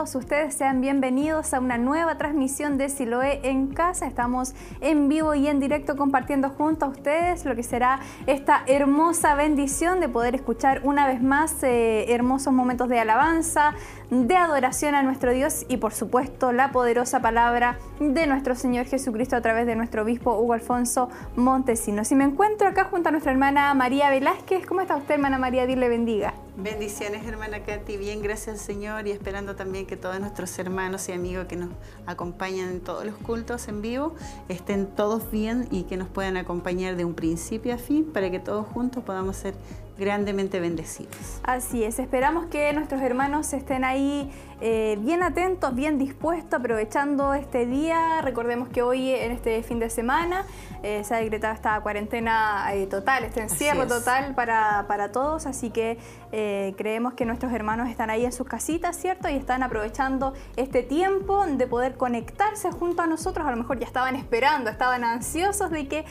ustedes? Sean bienvenidos a una nueva transmisión de Siloé en casa. Estamos en vivo y en directo compartiendo junto a ustedes lo que será esta hermosa bendición de poder escuchar una vez más eh, hermosos momentos de alabanza, de adoración a nuestro Dios y por supuesto la poderosa palabra de nuestro Señor Jesucristo a través de nuestro obispo Hugo Alfonso Montesinos. Y me encuentro acá junto a nuestra hermana María Velázquez. ¿Cómo está usted, hermana María? Dios le bendiga. Bendiciones, hermana Katy. Bien, gracias al Señor y esperando también que todos nuestros hermanos y amigos que nos acompañan en todos los cultos en vivo estén todos bien y que nos puedan acompañar de un principio a fin para que todos juntos podamos ser grandemente bendecidos. Así es, esperamos que nuestros hermanos estén ahí eh, bien atentos, bien dispuestos, aprovechando este día. Recordemos que hoy, en este fin de semana, eh, se ha decretado esta cuarentena eh, total, este encierro total para, para, todos, así que creemos que nuestros hermanos están ahí en sus casitas, ¿cierto? Y están aprovechando este tiempo de poder conectarse junto a nosotros. A lo mejor ya estaban esperando, estaban ansiosos de que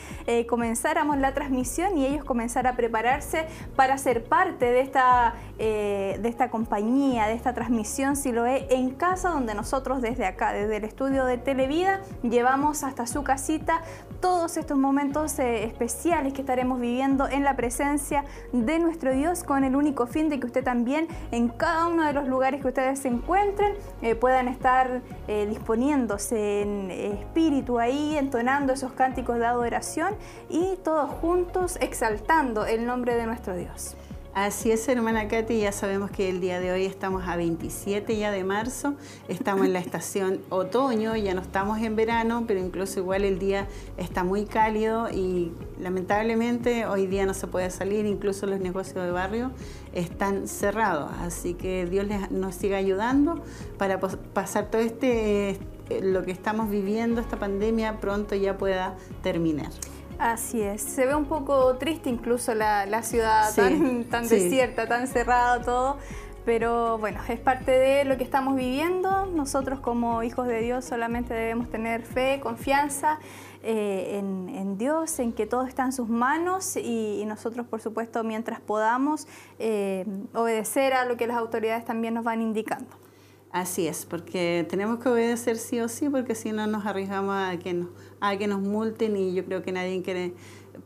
comenzáramos la transmisión y ellos comenzaran a prepararse para ser parte de esta, de esta compañía, de esta transmisión, si lo en casa, donde nosotros desde acá, desde el estudio de Televida, llevamos hasta su casita todos estos momentos eh, especiales que estaremos viviendo en la presencia de nuestro Dios con el único fin de que usted también en cada uno de los lugares que ustedes se encuentren eh, puedan estar eh, disponiéndose en espíritu ahí, entonando esos cánticos de adoración y todos juntos exaltando el nombre de nuestro Dios. Así es, hermana Katy, ya sabemos que el día de hoy estamos a 27 ya de marzo, estamos en la estación otoño, ya no estamos en verano, pero incluso igual el día está muy cálido y lamentablemente hoy día no se puede salir, incluso los negocios de barrio están cerrados, así que Dios nos siga ayudando para pasar todo este, lo que estamos viviendo, esta pandemia, pronto ya pueda terminar. Así es, se ve un poco triste incluso la, ciudad tan, desierta, tan cerrada todo, pero bueno, es parte de lo que estamos viviendo. Nosotros como hijos de Dios solamente debemos tener fe, confianza eh, en, Dios, en que todo está en sus manos y, nosotros por supuesto mientras podamos eh, obedecer a lo que las autoridades también nos van indicando. Así es, porque tenemos que obedecer sí o sí, porque si no nos arriesgamos a que nos, a que nos multen y yo creo que nadie quiere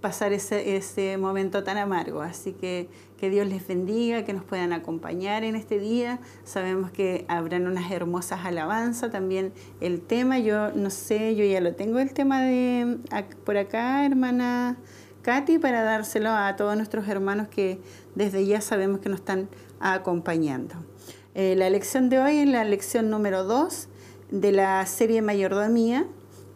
pasar ese, ese momento tan amargo. Así que que Dios les bendiga, que nos puedan acompañar en este día. Sabemos que habrán unas hermosas alabanzas. También el tema, yo no sé, yo ya lo tengo el tema de por acá, hermana Katy, para dárselo a todos nuestros hermanos que desde ya sabemos que nos están acompañando. Eh, la lección de hoy es la lección número 2 de la serie Mayordomía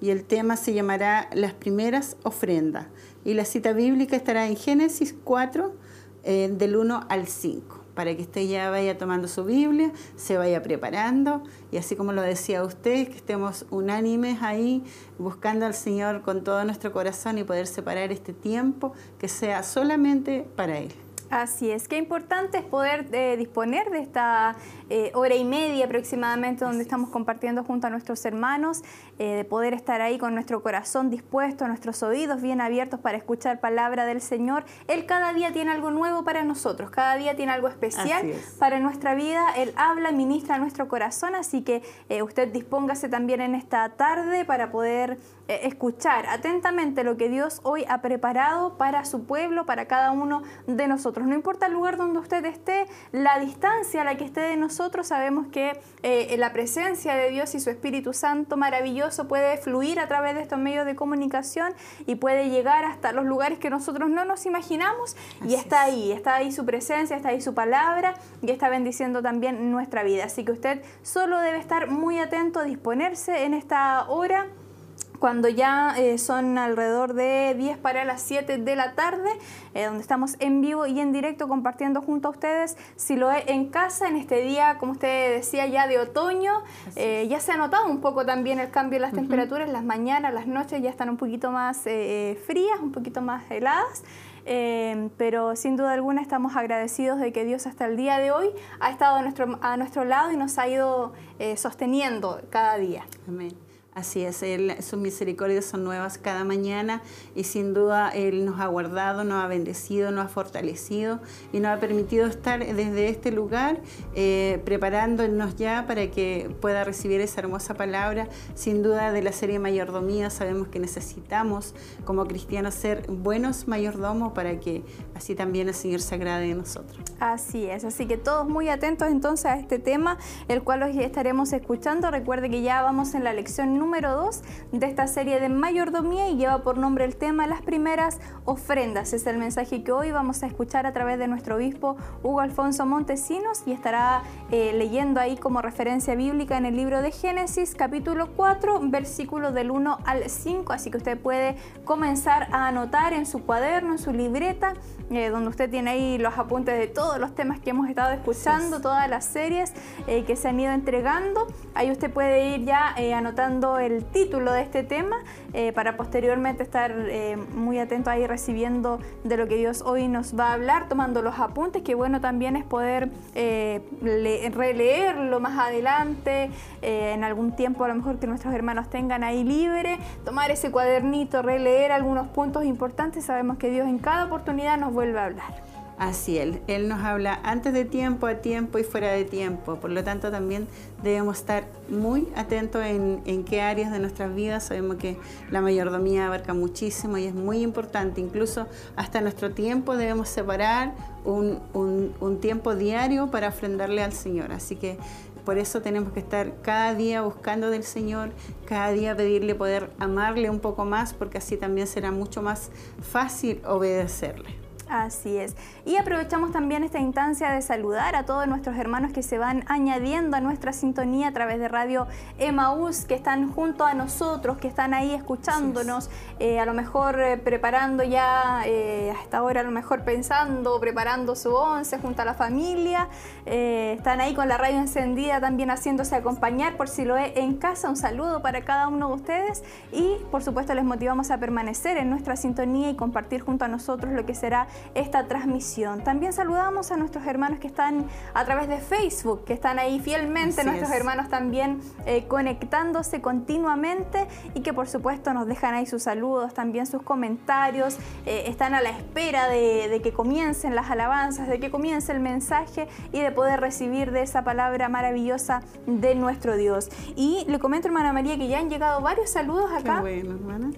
y el tema se llamará Las primeras ofrendas. Y la cita bíblica estará en Génesis 4, eh, del 1 al 5, para que usted ya vaya tomando su Biblia, se vaya preparando y así como lo decía usted, que estemos unánimes ahí buscando al Señor con todo nuestro corazón y poder separar este tiempo que sea solamente para Él. Así es, qué importante es poder eh, disponer de esta eh, hora y media aproximadamente donde estamos compartiendo junto a nuestros hermanos, eh, de poder estar ahí con nuestro corazón dispuesto, nuestros oídos bien abiertos para escuchar palabra del Señor. Él cada día tiene algo nuevo para nosotros, cada día tiene algo especial para nuestra vida. Él habla ministra nuestro corazón, así que usted dispóngase también en esta tarde para poder escuchar atentamente lo que Dios hoy ha preparado para su pueblo, para cada uno de nosotros. No importa el lugar donde usted esté, la distancia a la que esté de nosotros, sabemos que eh, la presencia de Dios y su Espíritu Santo maravilloso puede fluir a través de estos medios de comunicación y puede llegar hasta los lugares que nosotros no nos imaginamos y está ahí, está ahí su presencia, está ahí su palabra y está bendiciendo también nuestra vida. Así que usted solo debe estar muy atento, a disponerse en esta hora cuando ya eh, son alrededor de 10 para las 7 de la tarde, eh, donde estamos en vivo y en directo compartiendo junto a ustedes, si lo es en casa, en este día, como usted decía, ya de otoño, eh, ya se ha notado un poco también el cambio en las temperaturas, las mañanas, las noches ya están un poquito más frías, un poquito más heladas. pero sin duda alguna estamos agradecidos de que Dios hasta el día de hoy ha estado a nuestro, a nuestro lado y nos ha ido sosteniendo cada día. Amén. Así es, sus misericordias son nuevas cada mañana y sin duda Él nos ha guardado, nos ha bendecido, nos ha fortalecido y nos ha permitido estar desde este lugar eh, preparándonos ya para que pueda recibir esa hermosa palabra. Sin duda de la serie Mayordomía sabemos que necesitamos como cristianos ser buenos mayordomos para que así también el Señor se agrade de nosotros. Así es, así que todos muy atentos entonces a este tema, el cual hoy estaremos escuchando. Recuerde que ya vamos en la lección número número 2 de esta serie de mayordomía y lleva por nombre el tema Las primeras ofrendas. Es el mensaje que hoy vamos a escuchar a través de nuestro obispo Hugo Alfonso Montesinos y estará eh, leyendo ahí como referencia bíblica en el libro de Génesis capítulo 4 versículos del 1 al 5. Así que usted puede comenzar a anotar en su cuaderno, en su libreta, eh, donde usted tiene ahí los apuntes de todos los temas que hemos estado escuchando, todas las series eh, que se han ido entregando. Ahí usted puede ir ya anotando el título de este tema eh, para posteriormente estar eh, muy atento ahí recibiendo de lo que Dios hoy nos va a hablar, tomando los apuntes, que bueno también es poder eh, releerlo más adelante, en algún tiempo a lo mejor que nuestros hermanos tengan ahí libre, tomar ese cuadernito, releer algunos puntos importantes, sabemos que Dios en cada oportunidad nos vuelve a hablar. Así Él. Él nos habla antes de tiempo, a tiempo y fuera de tiempo. Por lo tanto, también debemos estar muy atentos en, en qué áreas de nuestras vidas. Sabemos que la mayordomía abarca muchísimo y es muy importante. Incluso hasta nuestro tiempo debemos separar un, un, un tiempo diario para ofrendarle al Señor. Así que por eso tenemos que estar cada día buscando del Señor, cada día pedirle poder amarle un poco más, porque así también será mucho más fácil obedecerle. Así es. Y aprovechamos también esta instancia de saludar a todos nuestros hermanos que se van añadiendo a nuestra sintonía a través de Radio Emaús, que están junto a nosotros, que están ahí escuchándonos, eh, a lo mejor eh, preparando ya, eh, hasta ahora a lo mejor pensando, preparando su once junto a la familia. están ahí con la radio encendida también haciéndose acompañar por si lo es en casa. Un saludo para cada uno de ustedes y por supuesto les motivamos a permanecer en nuestra sintonía y compartir junto a nosotros lo que será esta transmisión. También saludamos a nuestros hermanos que están a través de Facebook, que están ahí fielmente, nuestros hermanos también eh, conectándose continuamente y que por supuesto nos dejan ahí sus saludos, también sus comentarios, eh, están a la espera de, de que comiencen las alabanzas, de que comience el mensaje y de poder recibir de esa palabra maravillosa de nuestro Dios. Y le comento, hermana María, que ya han llegado varios saludos acá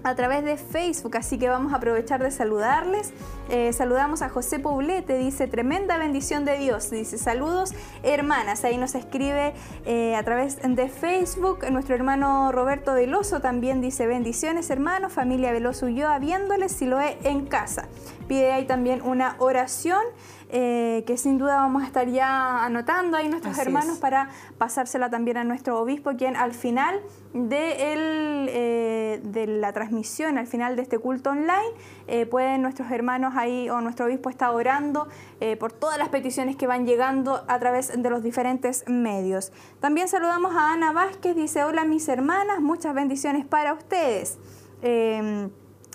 a través de Facebook, así que vamos a aprovechar de saludarles. Eh, saludamos a José Poblete, dice, tremenda bendición de Dios. Dice, saludos hermanas. Ahí nos escribe eh, a través de Facebook. Nuestro hermano Roberto Veloso también dice, bendiciones hermanos, familia Veloso y yo, viéndoles si lo he en casa. Pide ahí también una oración. Eh, que sin duda vamos a estar ya anotando ahí nuestros hermanos para pasársela también a nuestro obispo, quien al final de, el, eh, de la transmisión, al final de este culto online, eh, pueden nuestros hermanos ahí o nuestro obispo está orando por todas las peticiones que van llegando a través de los diferentes medios. También saludamos a Ana Vázquez, dice, hola mis hermanas, muchas bendiciones para ustedes.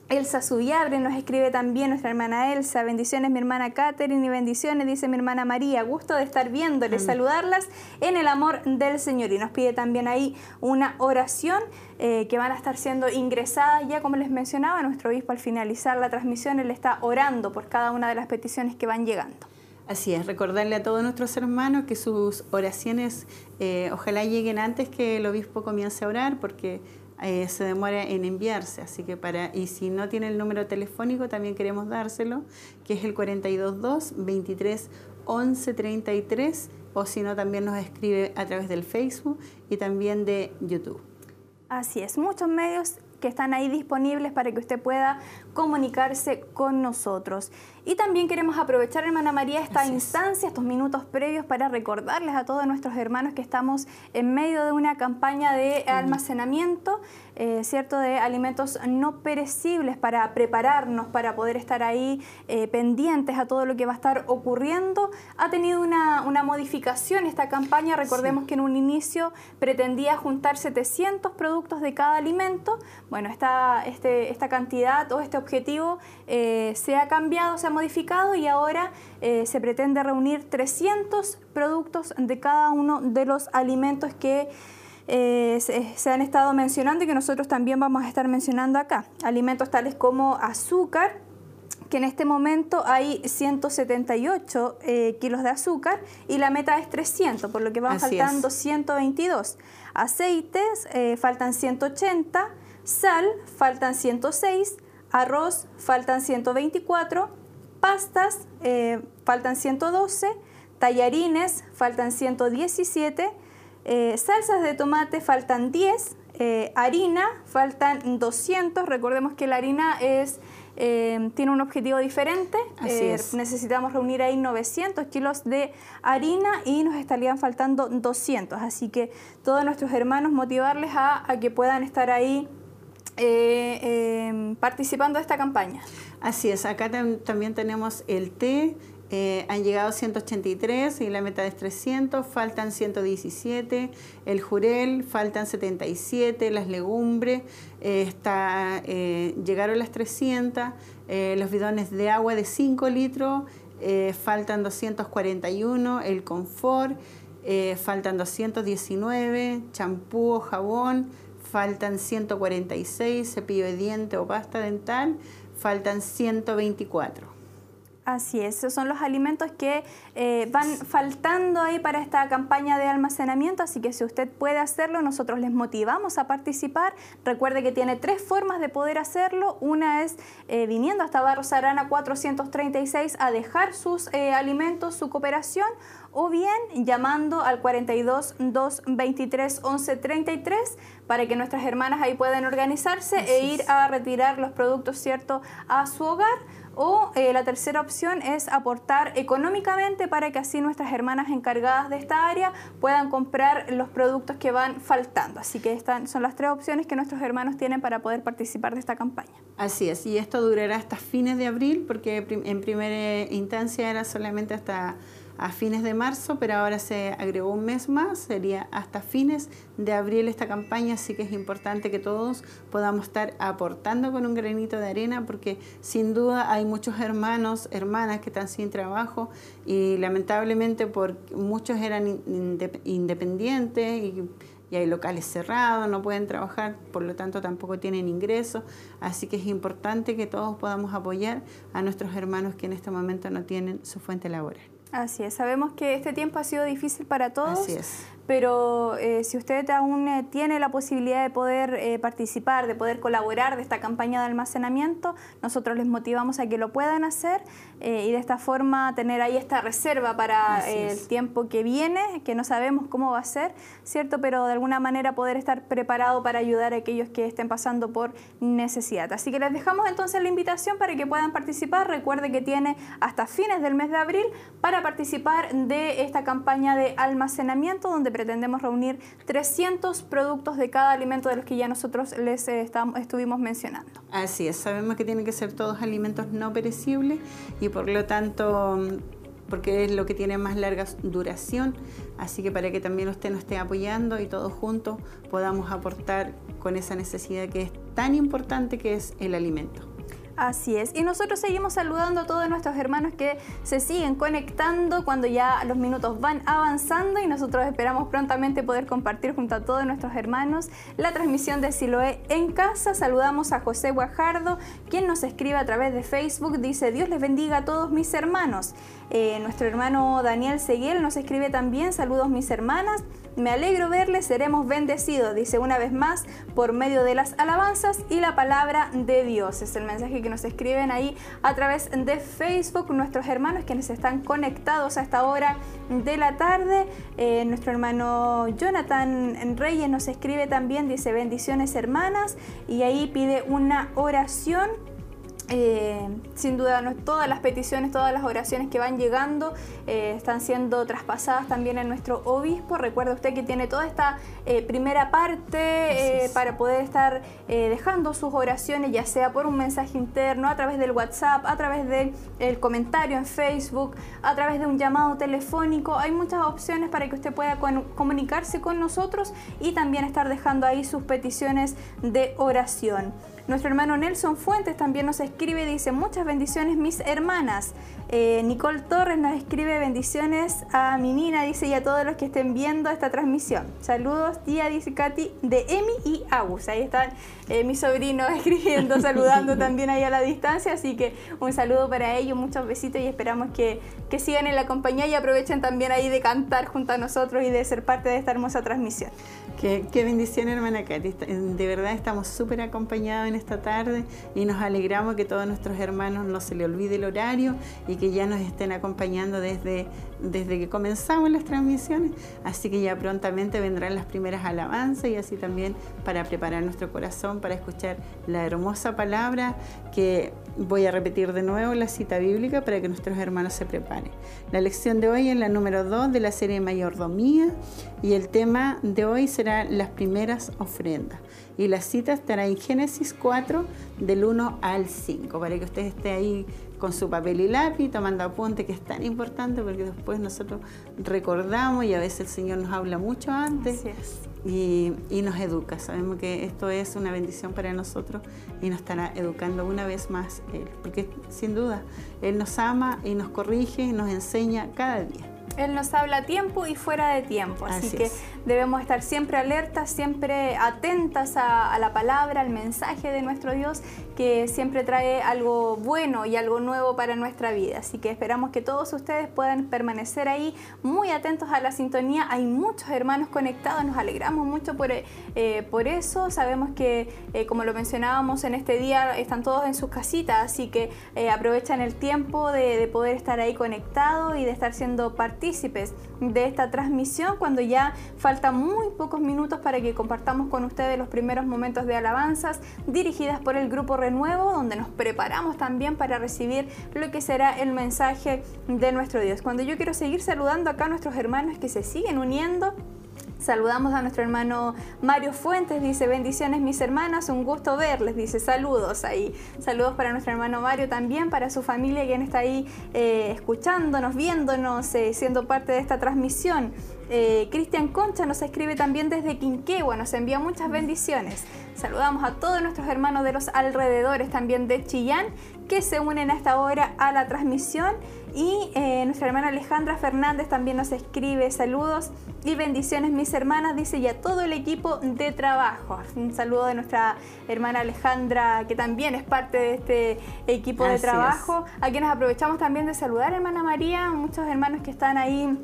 Elsa Subiabre nos escribe también nuestra hermana Elsa, bendiciones mi hermana Catherine y bendiciones, dice mi hermana María, gusto de estar viéndoles, saludarlas en el amor del Señor. Y nos pide también ahí una oración eh, que van a estar siendo ingresadas ya, como les mencionaba, nuestro obispo al finalizar la transmisión, él está orando por cada una de las peticiones que van llegando. Así es, recordarle a todos nuestros hermanos que sus oraciones eh, ojalá lleguen antes que el obispo comience a orar, porque eh, se demora en enviarse. Así que para, y si no tiene el número telefónico, también queremos dárselo, que es el 422 23 11 33, o si no, también nos escribe a través del Facebook y también de YouTube. Así es, muchos medios que están ahí disponibles para que usted pueda comunicarse con nosotros. Y también queremos aprovechar, hermana María, esta instancia, estos minutos previos para recordarles a todos nuestros hermanos que estamos en medio de una campaña de almacenamiento, eh, ¿cierto?, de alimentos no perecibles para prepararnos, para poder estar ahí eh, pendientes a todo lo que va a estar ocurriendo. Ha tenido una, modificación esta campaña. Recordemos que en un inicio pretendía juntar 700 productos de cada alimento. Bueno, esta, este, esta cantidad o este objetivo eh, se ha cambiado, se ha modificado y ahora eh, se pretende reunir 300 productos de cada uno de los alimentos que eh, se, han estado mencionando y que nosotros también vamos a estar mencionando acá. Alimentos tales como azúcar, que en este momento hay 178 eh, kilos de azúcar y la meta es 300, por lo que van faltando 122. Aceites eh, faltan 180, sal faltan 106, arroz faltan 124, pastas faltan 112, tallarines faltan 117, eh, salsas de tomate faltan 10, eh, harina faltan 200, recordemos que la harina es... Eh, tiene un objetivo diferente. Necesitamos reunir ahí 900 kilos de harina y nos estarían faltando 200. Así que todos nuestros hermanos motivarles a, que puedan estar ahí participando de esta campaña. Así es, acá también tenemos el té, eh, han llegado 183 y la meta es 300, faltan 117, el jurel, faltan 77, las legumbres, eh, está, eh, llegaron las 300, los bidones de agua de 5 litros, faltan 241, el confort, faltan 219, champú o jabón, faltan 146, cepillo de diente o pasta dental, faltan 124. Así es, esos son los alimentos que eh, van faltando ahí para esta campaña de almacenamiento, así que si usted puede hacerlo, nosotros les motivamos a participar. Recuerde que tiene tres formas de poder hacerlo. Una es eh, viniendo hasta Barros Arana 436 a dejar sus eh, alimentos, su cooperación, o bien llamando al 42 223 11 33 para que nuestras hermanas ahí puedan organizarse e ir a retirar los productos, ¿cierto?, a su hogar o eh, la tercera opción es aportar económicamente para que así nuestras hermanas encargadas de esta área puedan comprar los productos que van faltando. Así que estas son las tres opciones que nuestros hermanos tienen para poder participar de esta campaña. Así es, y esto durará hasta fines de abril porque en primera instancia era solamente hasta a fines de marzo, pero ahora se agregó un mes más, sería hasta fines de abril esta campaña, así que es importante que todos podamos estar aportando con un granito de arena, porque sin duda hay muchos hermanos, hermanas que están sin trabajo y lamentablemente muchos eran independientes y hay locales cerrados, no pueden trabajar, por lo tanto tampoco tienen ingresos, así que es importante que todos podamos apoyar a nuestros hermanos que en este momento no tienen su fuente laboral. Así es, sabemos que este tiempo ha sido difícil para todos. Así es pero eh, si usted aún eh, tiene la posibilidad de poder eh, participar, de poder colaborar de esta campaña de almacenamiento, nosotros les motivamos a que lo puedan hacer y de esta forma tener ahí esta reserva para el tiempo que viene, que no sabemos cómo va a ser, ¿cierto? Pero de alguna manera poder estar preparado para ayudar a aquellos que estén pasando por necesidad. Así que les dejamos entonces la invitación para que puedan participar. Recuerde que tiene hasta fines del mes de abril para participar de esta campaña de almacenamiento donde pretendemos reunir 300 productos de cada alimento de los que ya nosotros les eh, estuvimos mencionando. Así es, sabemos que tienen que ser todos alimentos no perecibles y por lo tanto porque es lo que tiene más larga duración, así que para que también usted nos esté apoyando y todos juntos podamos aportar con esa necesidad que es tan importante que es el alimento. Así es. Y nosotros seguimos saludando a todos nuestros hermanos que se siguen conectando cuando ya los minutos van avanzando y nosotros esperamos prontamente poder compartir junto a todos nuestros hermanos la transmisión de Siloé en casa. Saludamos a José Guajardo, quien nos escribe a través de Facebook. Dice, Dios les bendiga a todos mis hermanos. Eh, nuestro hermano Daniel Seguiel nos escribe también, saludos mis hermanas. Me alegro verles, seremos bendecidos, dice una vez más, por medio de las alabanzas y la palabra de Dios. Es el mensaje que nos escriben ahí a través de Facebook nuestros hermanos quienes están conectados a esta hora de la tarde. Eh, nuestro hermano Jonathan Reyes nos escribe también, dice bendiciones hermanas, y ahí pide una oración eh, sin duda, todas las peticiones, todas las oraciones que van llegando eh, están siendo traspasadas también en nuestro obispo. Recuerde usted que tiene toda esta eh, primera parte para poder estar dejando sus oraciones, ya sea por un mensaje interno, a través del WhatsApp, a través del comentario en Facebook, a través de un llamado telefónico. Hay muchas opciones para que usted pueda comunicarse con nosotros y también estar dejando ahí sus peticiones de oración. Nuestro hermano Nelson Fuentes también nos escribe, dice, muchas bendiciones mis hermanas. Eh, Nicole Torres nos escribe bendiciones a mi Nina, dice, y a todos los que estén viendo esta transmisión. Saludos, tía, dice Katy, de Emi y Agus. Ahí están eh, mis sobrinos escribiendo, saludando también ahí a la distancia. Así que un saludo para ellos, muchos besitos y esperamos que, que sigan en la compañía y aprovechen también ahí de cantar junto a nosotros y de ser parte de esta hermosa transmisión. Qué, bendición, hermana Katy. De verdad estamos súper acompañados en esta tarde y nos alegramos que todos nuestros hermanos no se le olvide el horario y que ya nos estén acompañando desde, desde que comenzamos las transmisiones. Así que ya prontamente vendrán las primeras alabanzas y así también para preparar nuestro corazón para escuchar la hermosa palabra que voy a repetir de nuevo la cita bíblica para que nuestros hermanos se preparen. La lección de hoy es la número 2 de la serie Mayordomía y el tema de hoy será las primeras ofrendas. Y la cita estará en Génesis 4, del 1 al 5, para que usted esté ahí con su papel y lápiz, tomando apunte, que es tan importante porque después nosotros recordamos y a veces el Señor nos habla mucho antes y, y, nos educa. Sabemos que esto es una bendición para nosotros y nos estará educando una vez más Él, porque sin duda Él nos ama y nos corrige y nos enseña cada día. Él nos habla a tiempo y fuera de tiempo, así, que debemos estar siempre alertas, siempre atentas a, la palabra, al mensaje de nuestro Dios, que siempre trae algo bueno y algo nuevo para nuestra vida. Así que esperamos que todos ustedes puedan permanecer ahí muy atentos a la sintonía. Hay muchos hermanos conectados, nos alegramos mucho por, eh, por eso. Sabemos que, eh, como lo mencionábamos en este día, están todos en sus casitas, así que eh, aprovechan el tiempo de, de poder estar ahí conectados y de estar siendo parte de esta transmisión cuando ya faltan muy pocos minutos para que compartamos con ustedes los primeros momentos de alabanzas dirigidas por el Grupo Renuevo, donde nos preparamos también para recibir lo que será el mensaje de nuestro Dios. Cuando yo quiero seguir saludando acá a nuestros hermanos que se siguen uniendo, Saludamos a nuestro hermano Mario Fuentes, dice bendiciones mis hermanas, un gusto verles, dice saludos ahí. Saludos para nuestro hermano Mario también, para su familia quien está ahí eh, escuchándonos, viéndonos, eh, siendo parte de esta transmisión. Eh, Cristian Concha nos escribe también desde Quinquegua, nos envía muchas bendiciones. Saludamos a todos nuestros hermanos de los alrededores también de Chillán que se unen a esta hora a la transmisión. Y eh, nuestra hermana Alejandra Fernández también nos escribe saludos y bendiciones mis hermanas, dice ya todo el equipo de trabajo. Un saludo de nuestra hermana Alejandra, que también es parte de este equipo de trabajo, a quienes aprovechamos también de saludar, hermana María, muchos hermanos que están ahí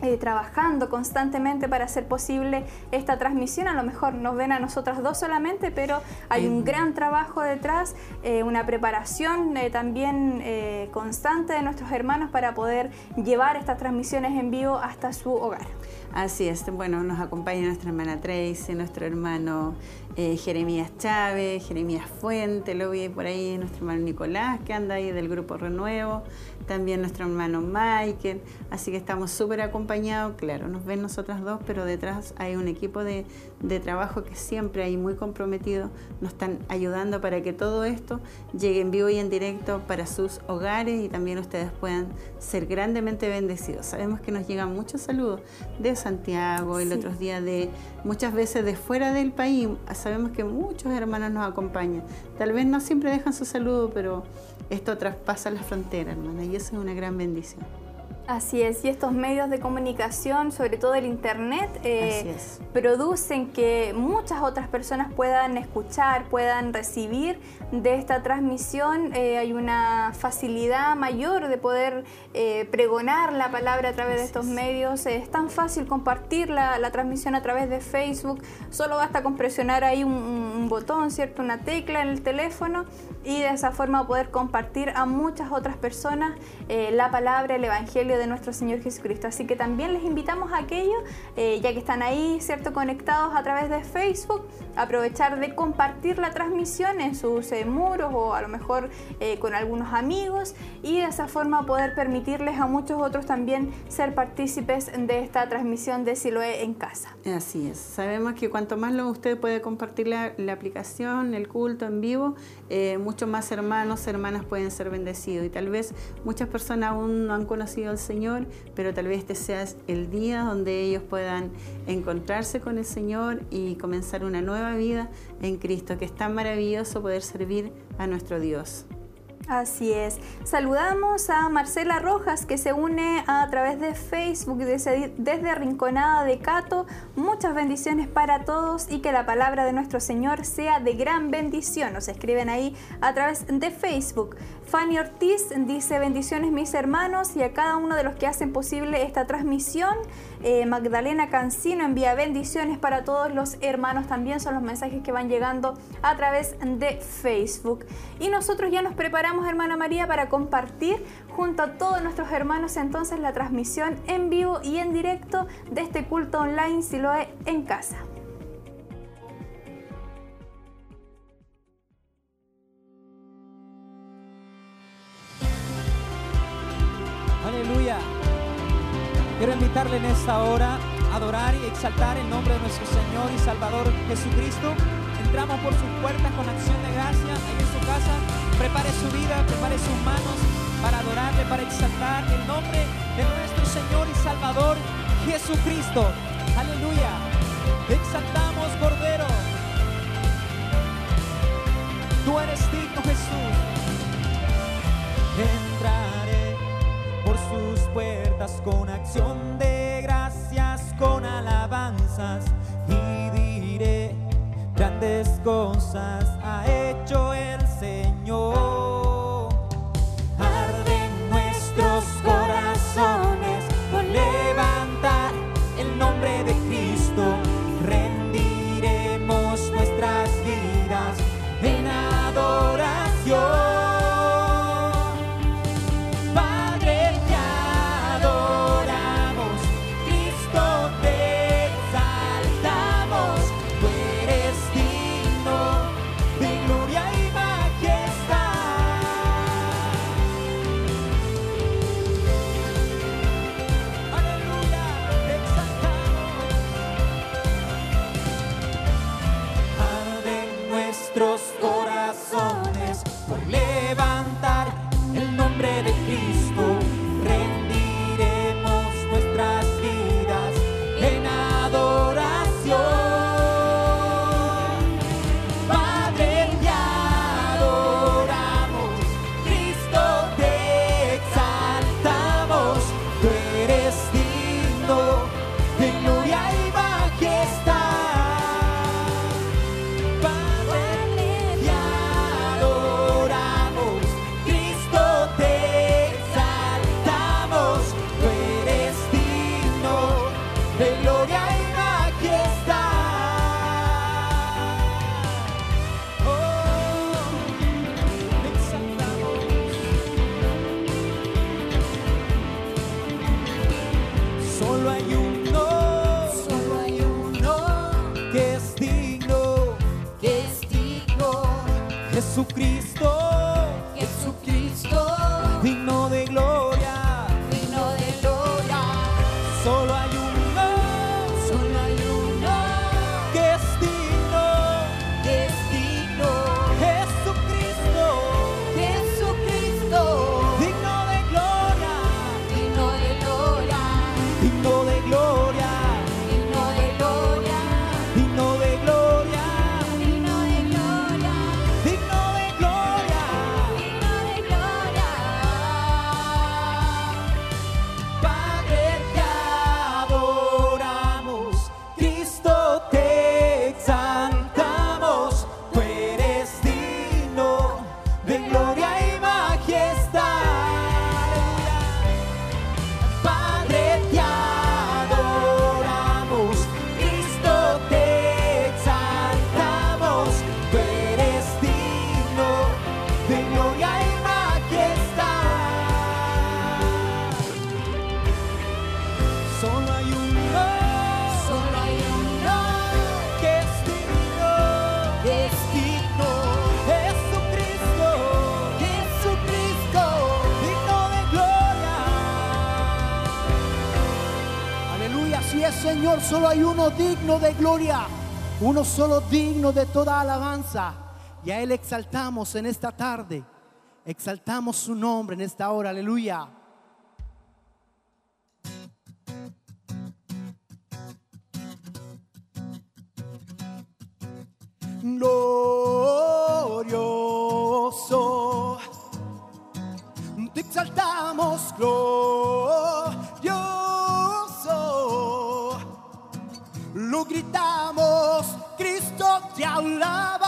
eh, trabajando constantemente para hacer posible esta transmisión. A lo mejor nos ven a nosotras dos solamente, pero hay un gran trabajo detrás, eh, una preparación eh, también constante de nuestros hermanos para poder llevar estas transmisiones en vivo hasta su hogar. Así es, bueno, nos acompaña nuestra hermana Tracy, nuestro hermano Jeremías Chávez, Jeremías Fuente, lo vi por ahí, nuestro hermano Nicolás, que anda ahí del Grupo Renuevo, también nuestro hermano Michael, así que estamos súper acompañados, claro, nos ven nosotras dos, pero detrás hay un equipo de, trabajo que siempre hay muy comprometido, nos están ayudando para que todo esto llegue en vivo y en directo para sus hogares y también ustedes puedan ser grandemente bendecidos. Sabemos que nos llegan muchos saludos de Santiago, el otro día de muchas veces de fuera del país, sabemos que muchos hermanos nos acompañan, tal vez no siempre dejan su saludo, pero esto traspasa la frontera, hermana, y eso es una gran bendición. Así es, y estos medios de comunicación, sobre todo el Internet, eh, producen que muchas otras personas puedan escuchar, puedan recibir de esta transmisión. Eh, hay una facilidad mayor de poder eh, pregonar la palabra a través de estos medios. es tan fácil compartir la, transmisión a través de Facebook. Solo basta con presionar ahí un, un botón, ¿cierto? Una tecla en el teléfono y de esa forma poder compartir a muchas otras personas la palabra, el Evangelio de nuestro Señor Jesucristo. Así que también les invitamos a aquellos, eh, ya que están ahí, ¿cierto?, conectados a través de Facebook, aprovechar de compartir la transmisión en sus eh, muros o a lo mejor eh, con algunos amigos y de esa forma poder permitirles a muchos otros también ser partícipes de esta transmisión de Siloé en casa. Así es. Sabemos que cuanto más lo usted puede compartir la, aplicación, el culto en vivo, muchos más hermanos, hermanas pueden ser bendecidos y tal vez muchas personas aún no han conocido al Señor, pero tal vez este sea el día donde ellos puedan encontrarse con el Señor y comenzar una nueva vida en Cristo, que es tan maravilloso poder servir a nuestro Dios. Así es. Saludamos a Marcela Rojas que se une a través de Facebook desde, desde, Rinconada de Cato. Muchas bendiciones para todos y que la palabra de nuestro Señor sea de gran bendición. Nos escriben ahí a través de Facebook. Fanny Ortiz dice bendiciones mis hermanos y a cada uno de los que hacen posible esta transmisión. Eh, Magdalena Cancino envía bendiciones para todos los hermanos. También son los mensajes que van llegando a través de Facebook. Y nosotros ya nos preparamos, hermana María, para compartir junto a todos nuestros hermanos entonces la transmisión en vivo y en directo de este culto online Siloe en casa. Aleluya. Quiero invitarle en esta hora a adorar y exaltar el nombre de nuestro Señor y Salvador Jesucristo. Entramos por sus puertas con acción de gracia ahí en su casa. Prepare su vida, prepare sus manos para adorarle, para exaltar el nombre de nuestro Señor y Salvador Jesucristo. Aleluya. Exaltamos, Cordero. Tú eres digno, Jesús. Sus con acción de gracias, con alabanzas y diré grandes cosas Solo hay uno digno de gloria, uno solo digno de toda alabanza. Y a Él exaltamos en esta tarde, exaltamos su nombre en esta hora, aleluya. Glorioso, te exaltamos, gloria gritamos, Cristo te alabaré,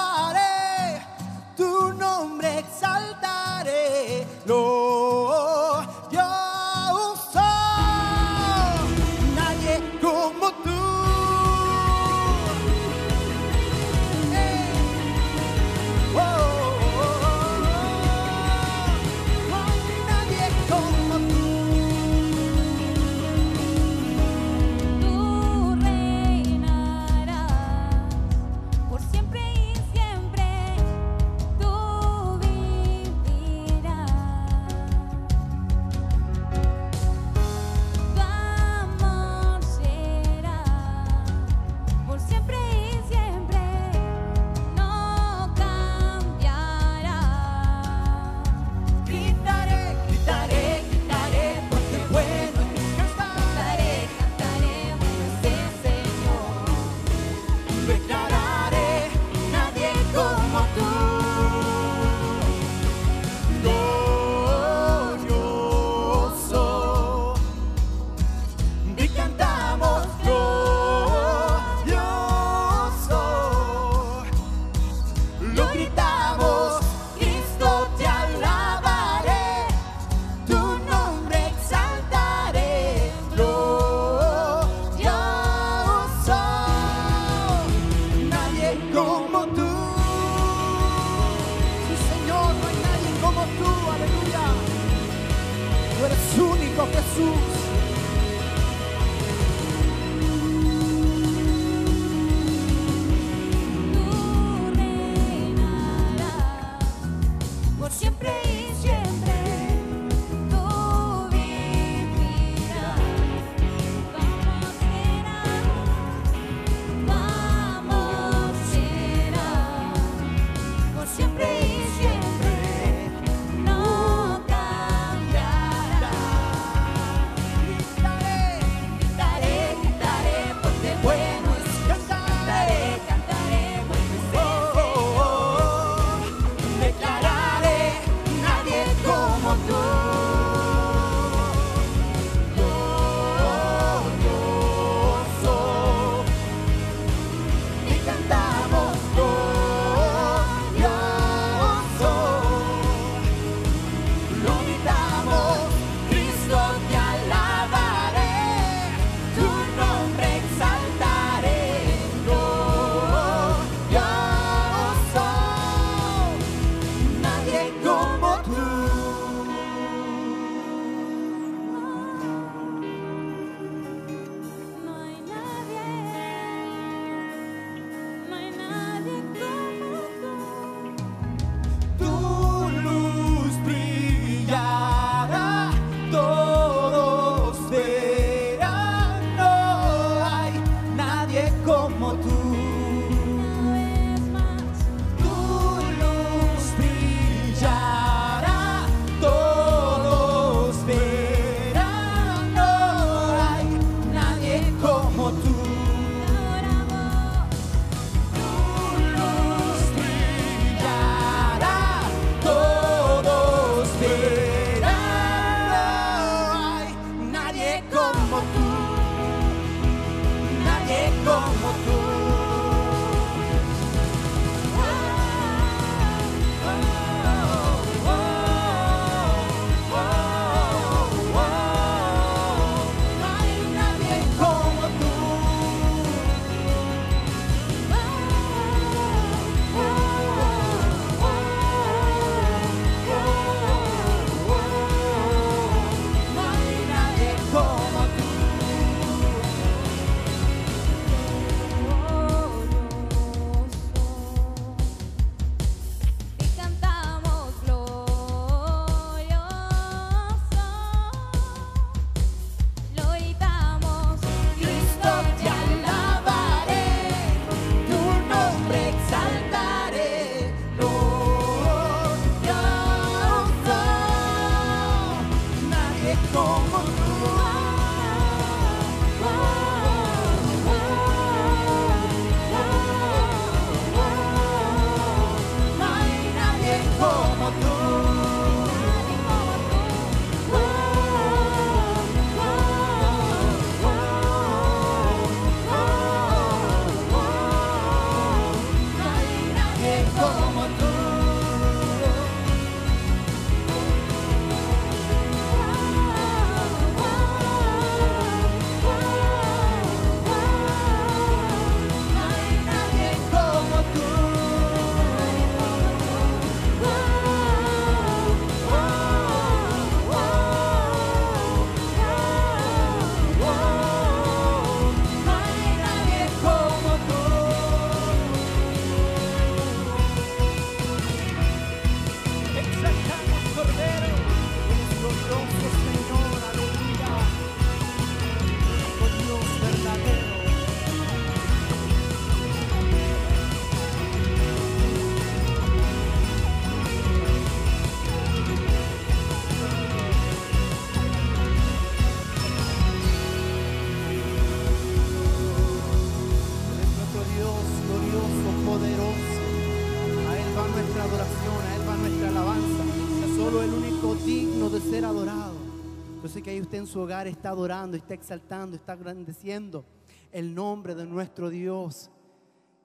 en su hogar está adorando, está exaltando, está agradeciendo el nombre de nuestro Dios.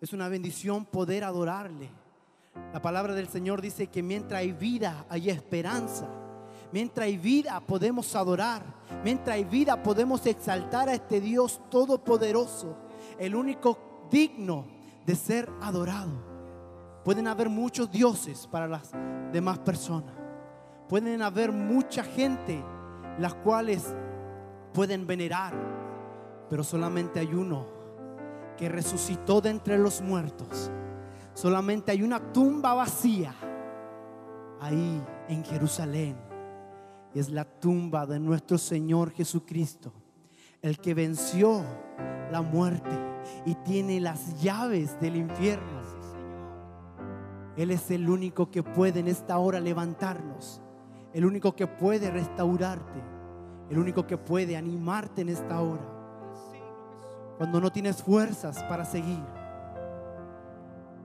Es una bendición poder adorarle. La palabra del Señor dice que mientras hay vida hay esperanza. Mientras hay vida podemos adorar. Mientras hay vida podemos exaltar a este Dios todopoderoso. El único digno de ser adorado. Pueden haber muchos dioses para las demás personas. Pueden haber mucha gente las cuales pueden venerar. Pero solamente hay uno que resucitó de entre los muertos. Solamente hay una tumba vacía ahí en Jerusalén. Es la tumba de nuestro Señor Jesucristo, el que venció la muerte y tiene las llaves del infierno. Él es el único que puede en esta hora levantarnos, el único que puede restaurarte, el único que puede animarte en esta hora. Cuando no tienes fuerzas para seguir,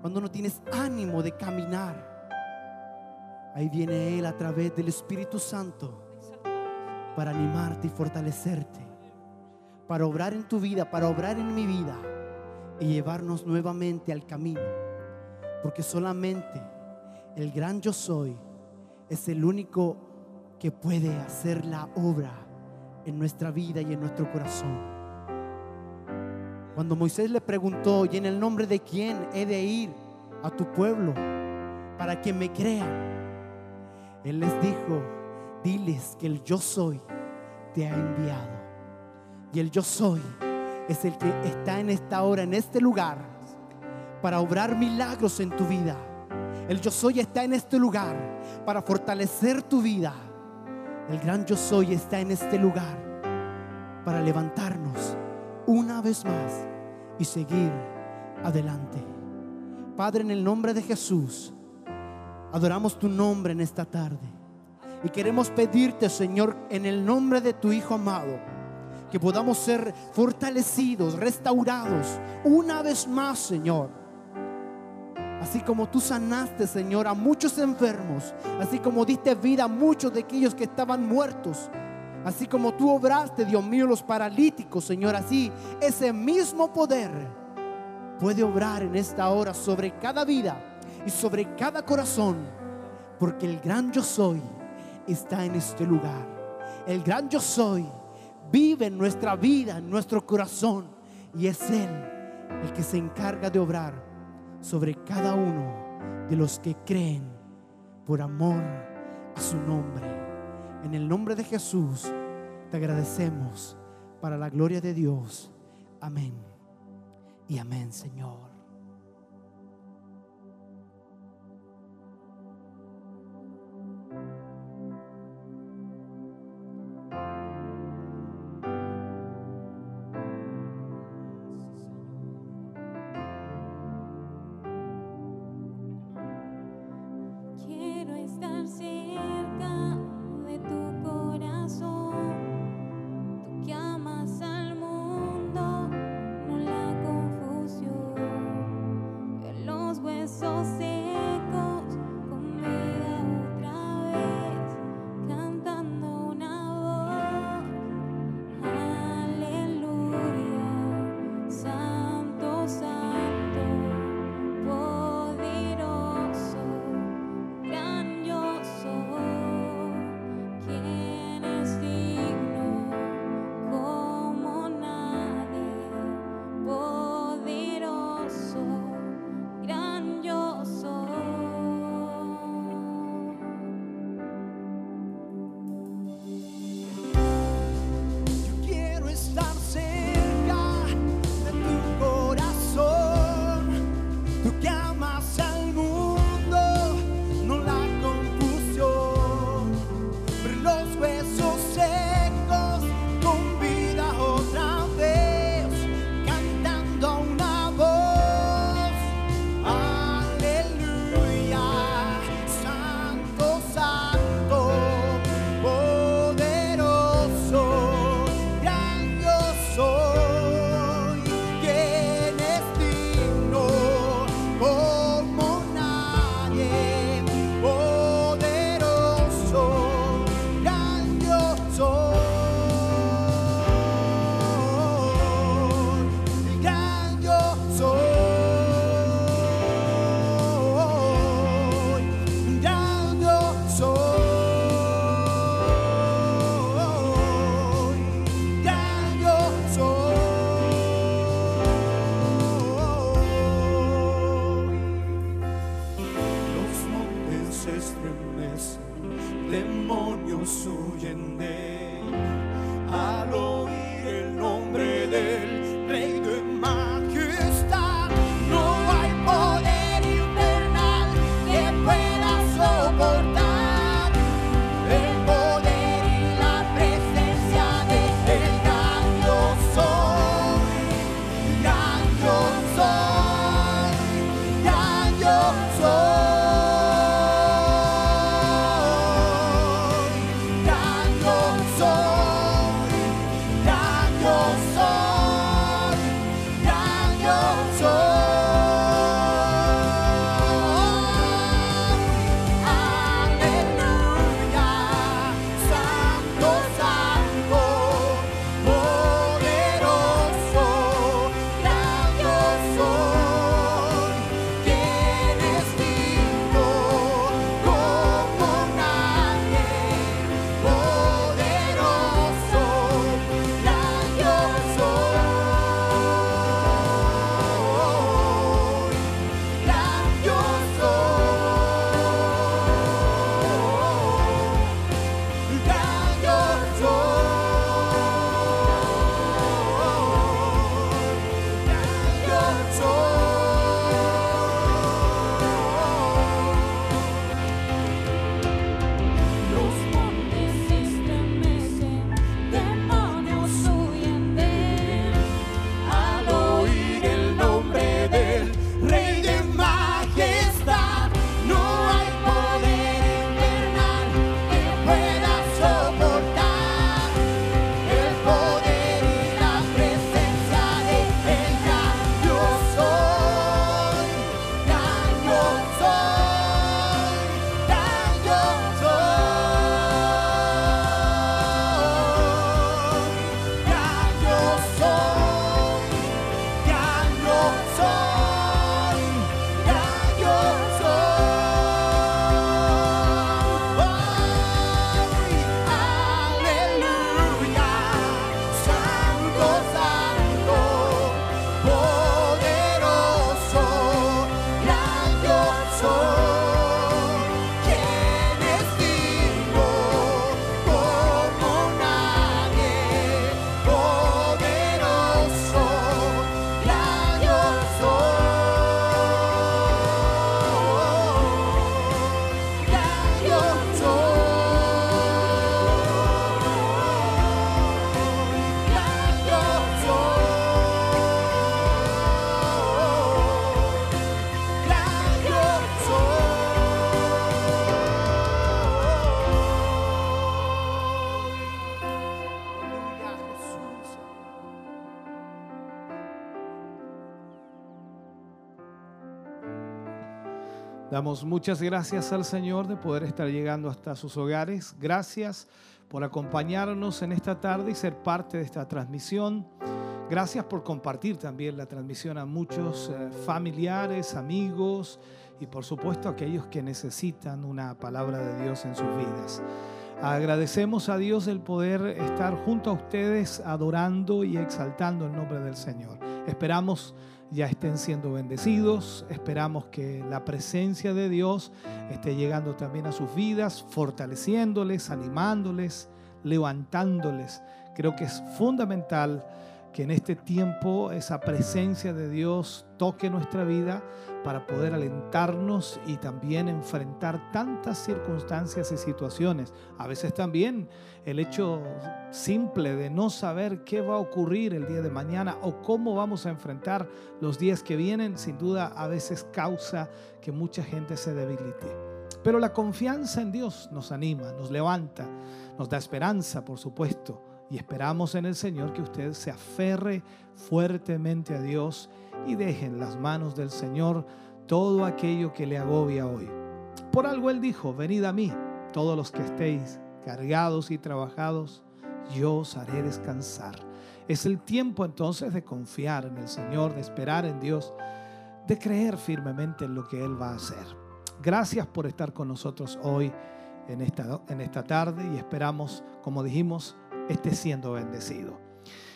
cuando no tienes ánimo de caminar, ahí viene Él a través del Espíritu Santo para animarte y fortalecerte, para obrar en tu vida, para obrar en mi vida y llevarnos nuevamente al camino. Porque solamente el gran yo soy es el único que puede hacer la obra en nuestra vida y en nuestro corazón. Cuando Moisés le preguntó, ¿y en el nombre de quién he de ir a tu pueblo para que me crean? Él les dijo, diles que el yo soy te ha enviado. Y el yo soy es el que está en esta hora, en este lugar, para obrar milagros en tu vida. El yo soy está en este lugar para fortalecer tu vida. El gran yo soy está en este lugar para levantarnos una vez más y seguir adelante. Padre, en el nombre de Jesús, adoramos tu nombre en esta tarde. Y queremos pedirte, Señor, en el nombre de tu Hijo amado, que podamos ser fortalecidos, restaurados una vez más, Señor. Así como tú sanaste, Señor, a muchos enfermos, así como diste vida a muchos de aquellos que estaban muertos, así como tú obraste, Dios mío, los paralíticos, Señor, así ese mismo poder puede obrar en esta hora sobre cada vida y sobre cada corazón, porque el gran yo soy está en este lugar. El gran yo soy vive en nuestra vida, en nuestro corazón, y es Él el que se encarga de obrar sobre cada uno de los que creen por amor a su nombre. En el nombre de Jesús te agradecemos para la gloria de Dios. Amén. Y amén, Señor. Damos muchas gracias al Señor de poder estar llegando hasta sus hogares. Gracias por acompañarnos en esta tarde y ser parte de esta transmisión. Gracias por compartir también la transmisión a muchos eh, familiares, amigos y por supuesto a aquellos que necesitan una palabra de Dios en sus vidas. Agradecemos a Dios el poder estar junto a ustedes adorando y exaltando el nombre del Señor. Esperamos ya estén siendo bendecidos. Esperamos que la presencia de Dios esté llegando también a sus vidas, fortaleciéndoles, animándoles, levantándoles. Creo que es fundamental que en este tiempo esa presencia de Dios toque nuestra vida para poder alentarnos y también enfrentar tantas circunstancias y situaciones. A veces también el hecho simple de no saber qué va a ocurrir el día de mañana o cómo vamos a enfrentar los días que vienen, sin duda a veces causa que mucha gente se debilite. Pero la confianza en Dios nos anima, nos levanta, nos da esperanza, por supuesto. Y esperamos en el Señor que usted se aferre fuertemente a Dios y deje en las manos del Señor todo aquello que le agobia hoy. Por algo Él dijo, venid a mí, todos los que estéis cargados y trabajados, yo os haré descansar. Es el tiempo entonces de confiar en el Señor, de esperar en Dios, de creer firmemente en lo que Él va a hacer. Gracias por estar con nosotros hoy en esta, en esta tarde y esperamos, como dijimos, esté siendo bendecido.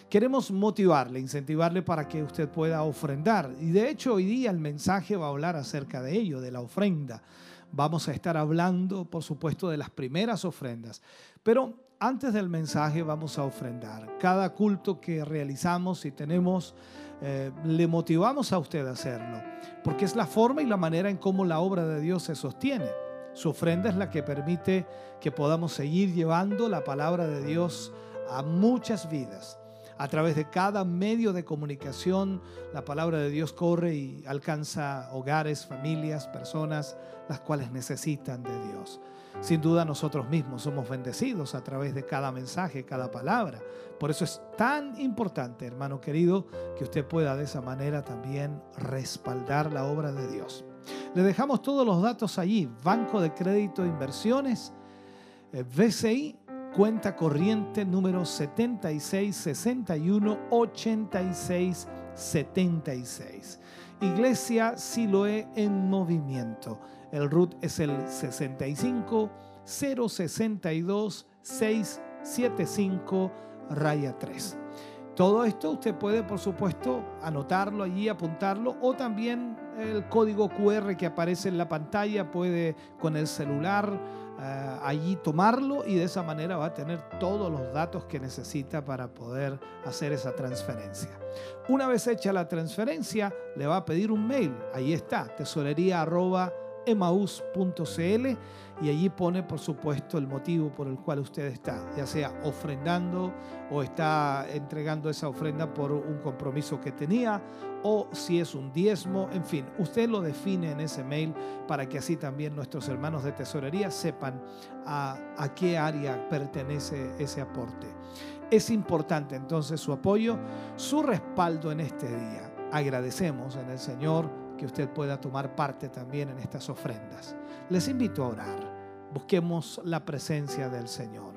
Queremos motivarle, incentivarle para que usted pueda ofrendar. Y de hecho hoy día el mensaje va a hablar acerca de ello, de la ofrenda. Vamos a estar hablando, por supuesto, de las primeras ofrendas. Pero antes del mensaje vamos a ofrendar. Cada culto que realizamos y tenemos, eh, le motivamos a usted a hacerlo, porque es la forma y la manera en cómo la obra de Dios se sostiene. Su ofrenda es la que permite que podamos seguir llevando la palabra de Dios a muchas vidas. A través de cada medio de comunicación, la palabra de Dios corre y alcanza hogares, familias, personas, las cuales necesitan de Dios. Sin duda nosotros mismos somos bendecidos a través de cada mensaje, cada palabra. Por eso es tan importante, hermano querido, que usted pueda de esa manera también respaldar la obra de Dios. Le dejamos todos los datos allí, Banco de Crédito Inversiones, eh, BCI, cuenta corriente número 76 61 86 76. Iglesia Siloé en movimiento. El RUT es el 65 062 675 raya 3. Todo esto usted puede, por supuesto, anotarlo allí, apuntarlo, o también el código QR que aparece en la pantalla puede con el celular eh, allí tomarlo y de esa manera va a tener todos los datos que necesita para poder hacer esa transferencia. Una vez hecha la transferencia, le va a pedir un mail. Ahí está, tesorería arroba emaús.cl y allí pone por supuesto el motivo por el cual usted está, ya sea ofrendando o está entregando esa ofrenda por un compromiso que tenía o si es un diezmo, en fin, usted lo define en ese mail para que así también nuestros hermanos de tesorería sepan a, a qué área pertenece ese aporte. Es importante entonces su apoyo, su respaldo en este día. Agradecemos en el Señor que usted pueda tomar parte también en estas ofrendas. Les invito a orar. Busquemos la presencia del Señor.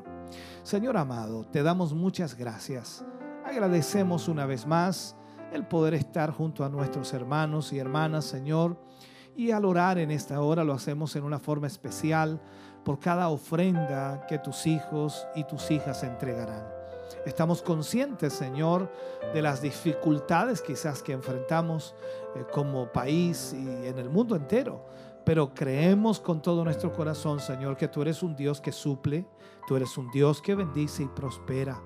Señor amado, te damos muchas gracias. Agradecemos una vez más el poder estar junto a nuestros hermanos y hermanas, Señor. Y al orar en esta hora lo hacemos en una forma especial por cada ofrenda que tus hijos y tus hijas entregarán. Estamos conscientes, Señor, de las dificultades quizás que enfrentamos eh, como país y en el mundo entero. Pero creemos con todo nuestro corazón, Señor, que tú eres un Dios que suple, tú eres un Dios que bendice y prospera.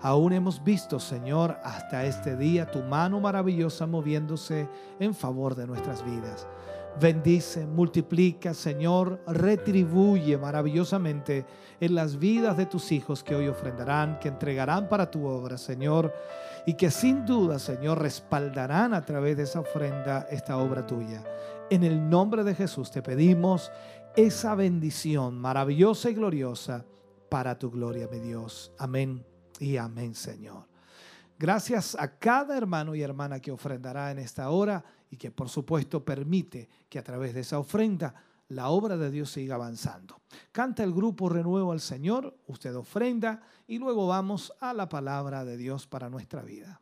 Aún hemos visto, Señor, hasta este día tu mano maravillosa moviéndose en favor de nuestras vidas. Bendice, multiplica, Señor, retribuye maravillosamente en las vidas de tus hijos que hoy ofrendarán, que entregarán para tu obra, Señor, y que sin duda, Señor, respaldarán a través de esa ofrenda esta obra tuya. En el nombre de Jesús te pedimos esa bendición maravillosa y gloriosa para tu gloria, mi Dios. Amén y amén, Señor. Gracias a cada hermano y hermana que ofrendará en esta hora y que por supuesto permite que a través de esa ofrenda la obra de Dios siga avanzando. Canta el grupo Renuevo al Señor, usted ofrenda y luego vamos a la palabra de Dios para nuestra vida.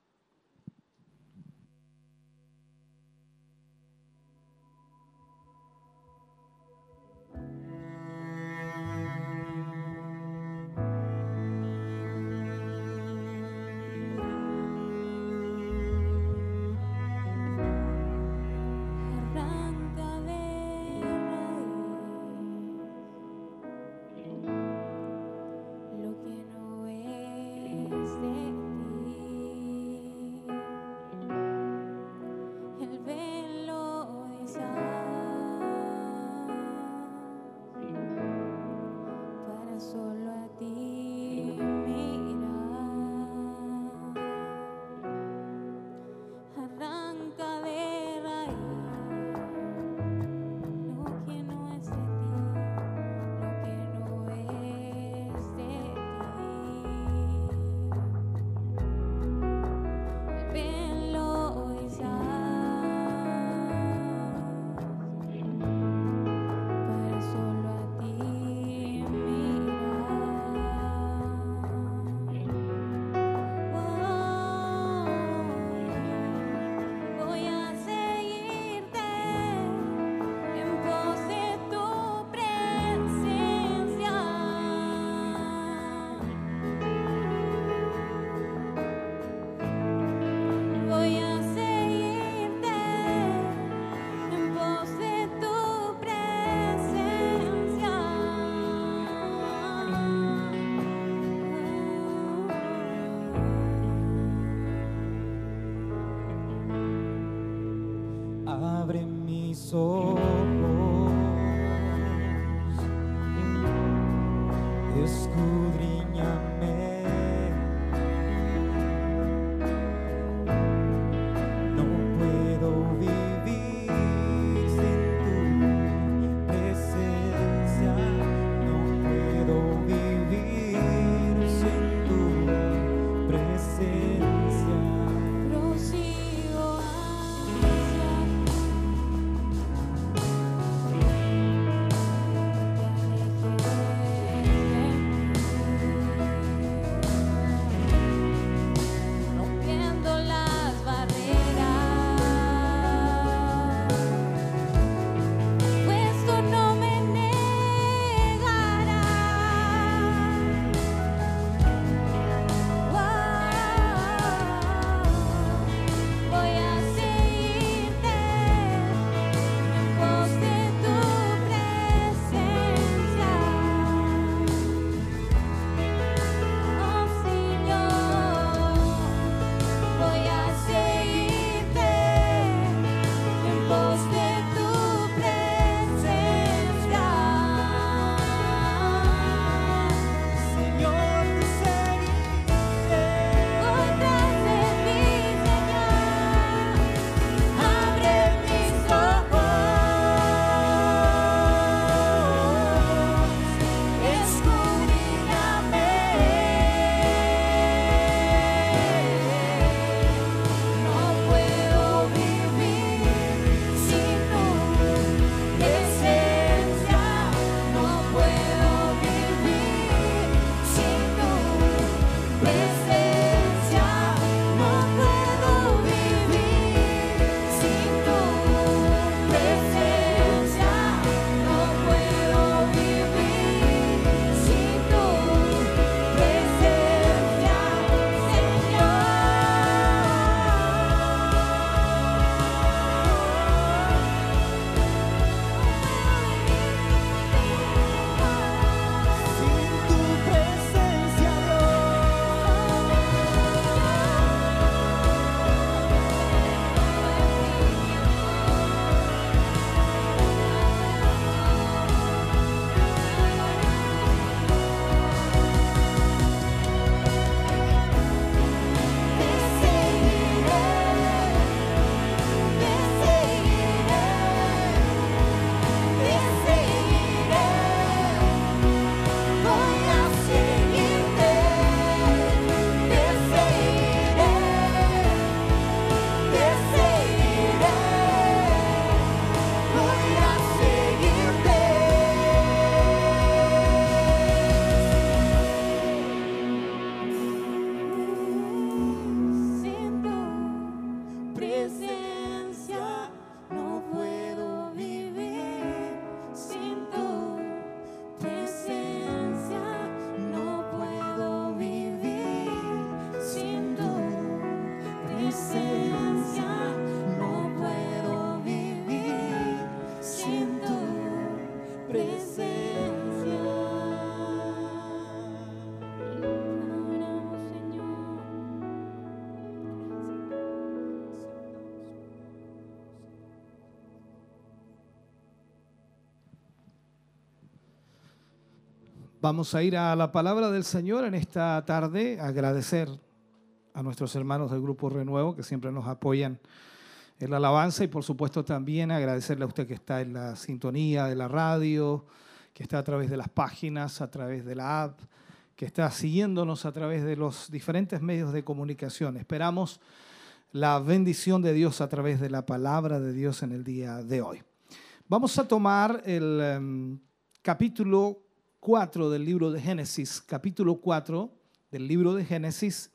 school. Vamos a ir a la palabra del Señor en esta tarde, agradecer a nuestros hermanos del Grupo Renuevo que siempre nos apoyan en la alabanza y por supuesto también agradecerle a usted que está en la sintonía de la radio, que está a través de las páginas, a través de la app, que está siguiéndonos a través de los diferentes medios de comunicación. Esperamos la bendición de Dios a través de la palabra de Dios en el día de hoy. Vamos a tomar el em, capítulo 4 del libro de Génesis, capítulo 4 del libro de Génesis,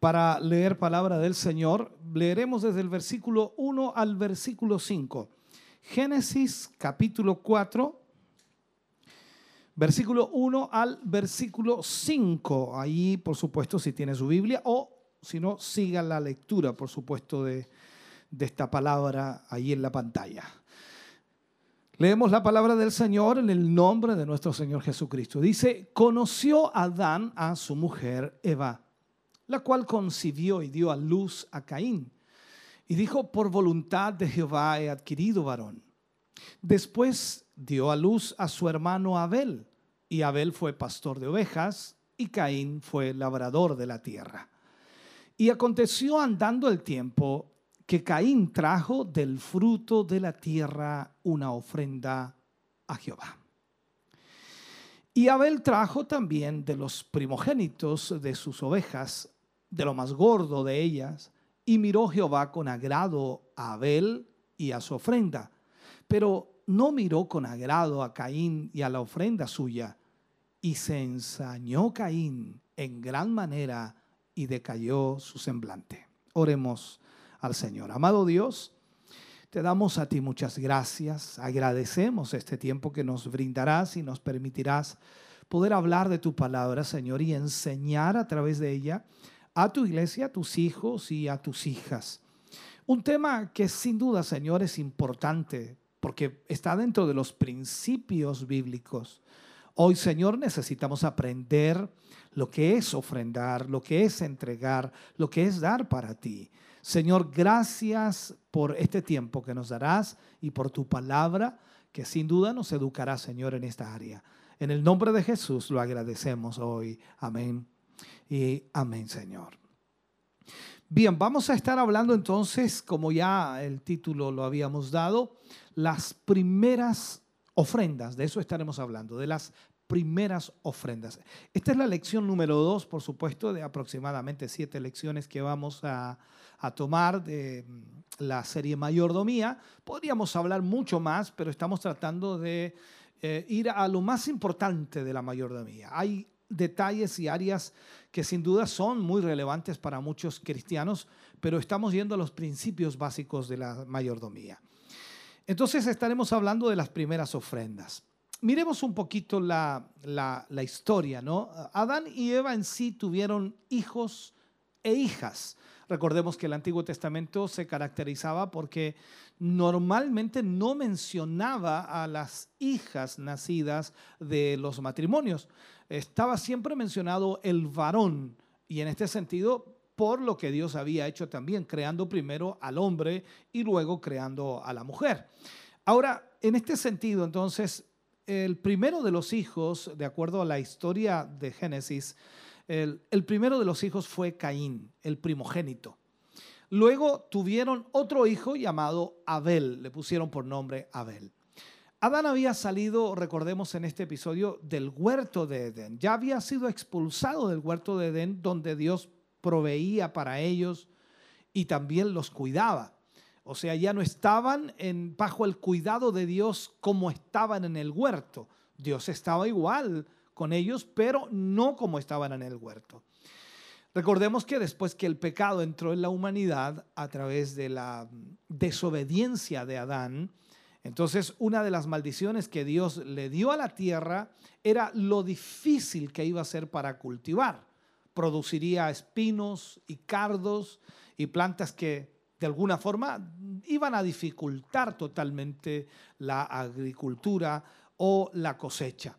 para leer palabra del Señor. Leeremos desde el versículo 1 al versículo 5. Génesis capítulo 4, versículo 1 al versículo 5. Ahí, por supuesto, si tiene su Biblia o si no, siga la lectura, por supuesto, de, de esta palabra ahí en la pantalla. Leemos la palabra del Señor en el nombre de nuestro Señor Jesucristo. Dice, conoció Adán a su mujer Eva, la cual concibió y dio a luz a Caín. Y dijo, por voluntad de Jehová he adquirido varón. Después dio a luz a su hermano Abel, y Abel fue pastor de ovejas y Caín fue labrador de la tierra. Y aconteció andando el tiempo que Caín trajo del fruto de la tierra una ofrenda a Jehová. Y Abel trajo también de los primogénitos de sus ovejas, de lo más gordo de ellas, y miró Jehová con agrado a Abel y a su ofrenda, pero no miró con agrado a Caín y a la ofrenda suya, y se ensañó Caín en gran manera y decayó su semblante. Oremos al Señor. Amado Dios, te damos a ti muchas gracias, agradecemos este tiempo que nos brindarás y nos permitirás poder hablar de tu palabra, Señor, y enseñar a través de ella a tu iglesia, a tus hijos y a tus hijas. Un tema que sin duda, Señor, es importante porque está dentro de los principios bíblicos. Hoy, Señor, necesitamos aprender lo que es ofrendar, lo que es entregar, lo que es dar para ti. Señor, gracias por este tiempo que nos darás y por tu palabra que sin duda nos educará, Señor, en esta área. En el nombre de Jesús lo agradecemos hoy. Amén y amén, Señor. Bien, vamos a estar hablando entonces, como ya el título lo habíamos dado, las primeras ofrendas, de eso estaremos hablando, de las primeras ofrendas. Esta es la lección número dos, por supuesto, de aproximadamente siete lecciones que vamos a, a tomar de mm, la serie Mayordomía. Podríamos hablar mucho más, pero estamos tratando de eh, ir a lo más importante de la mayordomía. Hay detalles y áreas que sin duda son muy relevantes para muchos cristianos, pero estamos yendo a los principios básicos de la mayordomía. Entonces estaremos hablando de las primeras ofrendas. Miremos un poquito la, la, la historia, ¿no? Adán y Eva en sí tuvieron hijos e hijas. Recordemos que el Antiguo Testamento se caracterizaba porque normalmente no mencionaba a las hijas nacidas de los matrimonios. Estaba siempre mencionado el varón y en este sentido por lo que Dios había hecho también, creando primero al hombre y luego creando a la mujer. Ahora, en este sentido, entonces, el primero de los hijos, de acuerdo a la historia de Génesis, el, primero de los hijos fue Caín, el primogénito. Luego tuvieron otro hijo llamado Abel, le pusieron por nombre Abel. Adán había salido, recordemos en este episodio, del huerto de Edén. Ya había sido expulsado del huerto de Edén donde Dios proveía para ellos y también los cuidaba. O sea, ya no estaban en, bajo el cuidado de Dios como estaban en el huerto. Dios estaba igual con ellos, pero no como estaban en el huerto. Recordemos que después que el pecado entró en la humanidad a través de la desobediencia de Adán, entonces una de las maldiciones que Dios le dio a la tierra era lo difícil que iba a ser para cultivar. Produciría espinos y cardos y plantas que de alguna forma iban a dificultar totalmente la agricultura o la cosecha.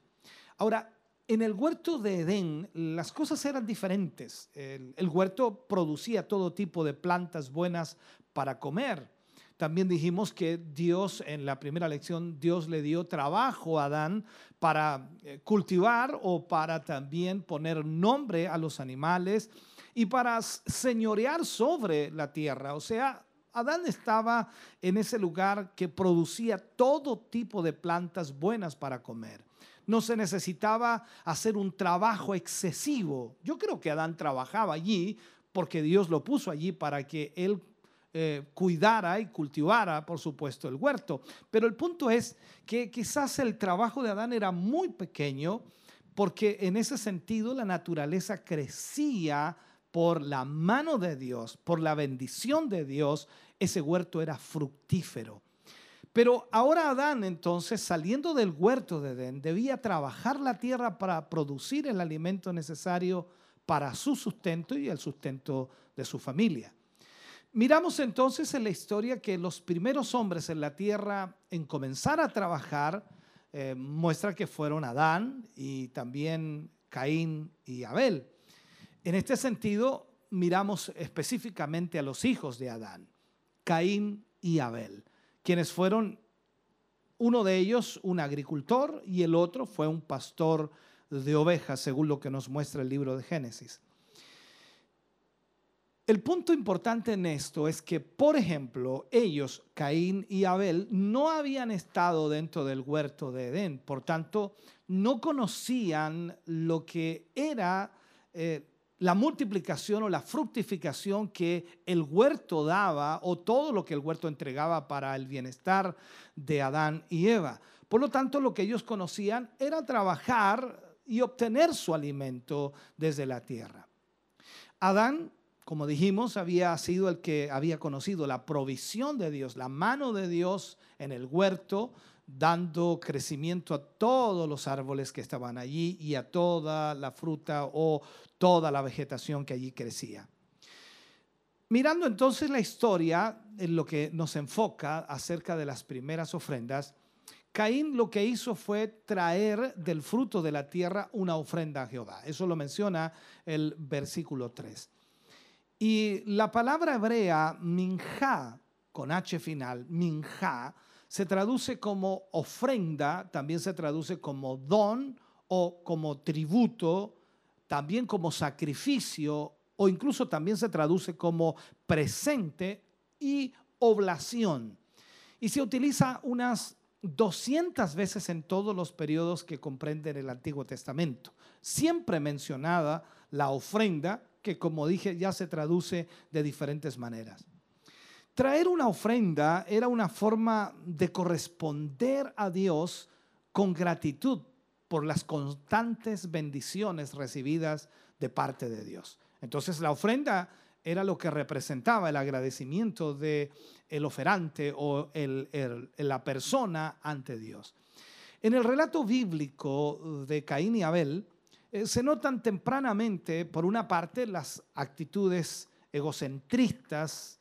Ahora, en el huerto de Edén las cosas eran diferentes. El, huerto producía todo tipo de plantas buenas para comer. También dijimos que Dios, en la primera lección, Dios le dio trabajo a Adán para eh, cultivar o para también poner nombre a los animales y para señorear sobre la tierra. O sea, Adán estaba en ese lugar que producía todo tipo de plantas buenas para comer no se necesitaba hacer un trabajo excesivo. Yo creo que Adán trabajaba allí porque Dios lo puso allí para que él eh, cuidara y cultivara, por supuesto, el huerto. Pero el punto es que quizás el trabajo de Adán era muy pequeño porque en ese sentido la naturaleza crecía por la mano de Dios, por la bendición de Dios, ese huerto era fructífero. Pero ahora Adán entonces, saliendo del huerto de Edén, debía trabajar la tierra para producir el alimento necesario para su sustento y el sustento de su familia. Miramos entonces en la historia que los primeros hombres en la tierra en comenzar a trabajar eh, muestra que fueron Adán y también Caín y Abel. En este sentido, miramos específicamente a los hijos de Adán, Caín y Abel quienes fueron uno de ellos un agricultor y el otro fue un pastor de ovejas, según lo que nos muestra el libro de Génesis. El punto importante en esto es que, por ejemplo, ellos, Caín y Abel, no habían estado dentro del huerto de Edén, por tanto, no conocían lo que era eh, la multiplicación o la fructificación que el huerto daba o todo lo que el huerto entregaba para el bienestar de Adán y Eva. Por lo tanto, lo que ellos conocían era trabajar y obtener su alimento desde la tierra. Adán como dijimos, había sido el que había conocido la provisión de Dios, la mano de Dios en el huerto, dando crecimiento a todos los árboles que estaban allí y a toda la fruta o toda la vegetación que allí crecía. Mirando entonces la historia en lo que nos enfoca acerca de las primeras ofrendas, Caín lo que hizo fue traer del fruto de la tierra una ofrenda a Jehová. Eso lo menciona el versículo 3. Y la palabra hebrea minja, con H final, minja, se traduce como ofrenda, también se traduce como don o como tributo, también como sacrificio o incluso también se traduce como presente y oblación. Y se utiliza unas 200 veces en todos los periodos que comprenden el Antiguo Testamento. Siempre mencionada la ofrenda que como dije ya se traduce de diferentes maneras. Traer una ofrenda era una forma de corresponder a Dios con gratitud por las constantes bendiciones recibidas de parte de Dios. Entonces la ofrenda era lo que representaba el agradecimiento de el oferante o la persona ante Dios. En el relato bíblico de Caín y Abel, eh, se notan tempranamente, por una parte, las actitudes egocentristas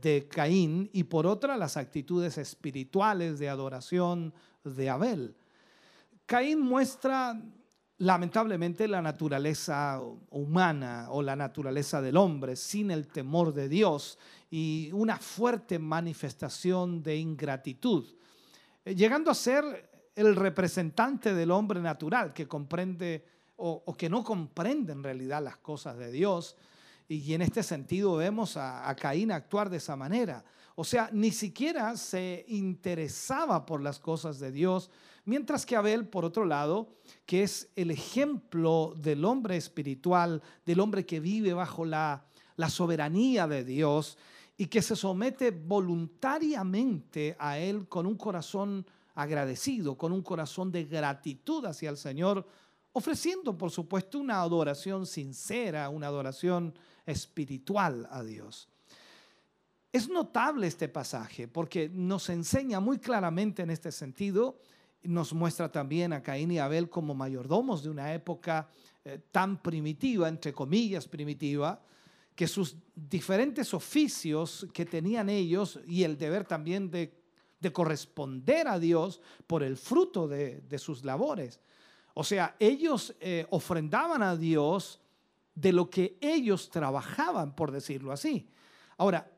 de Caín y por otra las actitudes espirituales de adoración de Abel. Caín muestra lamentablemente la naturaleza humana o la naturaleza del hombre sin el temor de Dios y una fuerte manifestación de ingratitud, eh, llegando a ser el representante del hombre natural que comprende o, que no comprende en realidad las cosas de Dios. Y en este sentido vemos a, Caín actuar de esa manera. O sea, ni siquiera se interesaba por las cosas de Dios, mientras que Abel, por otro lado, que es el ejemplo del hombre espiritual, del hombre que vive bajo la, la soberanía de Dios y que se somete voluntariamente a Él con un corazón agradecido, con un corazón de gratitud hacia el Señor ofreciendo, por supuesto, una adoración sincera, una adoración espiritual a Dios. Es notable este pasaje porque nos enseña muy claramente en este sentido, nos muestra también a Caín y Abel como mayordomos de una época eh, tan primitiva, entre comillas primitiva, que sus diferentes oficios que tenían ellos y el deber también de, corresponder a Dios por el fruto de sus labores o sea, ellos eh, ofrendaban a Dios de lo que ellos trabajaban, por decirlo así. Ahora,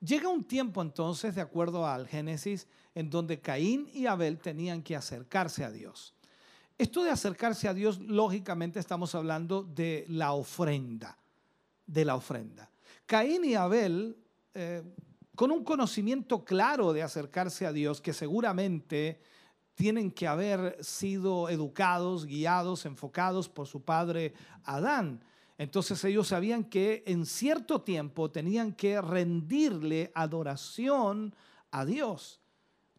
llega un tiempo entonces, de acuerdo al Génesis, en donde Caín y Abel tenían que acercarse a Dios. Esto de acercarse a Dios, lógicamente estamos hablando de la ofrenda, de la ofrenda. Caín y Abel, eh, con un conocimiento claro de acercarse a Dios, que seguramente tienen que haber sido educados, guiados, enfocados por su padre Adán. Entonces ellos sabían que en cierto tiempo tenían que rendirle adoración a Dios.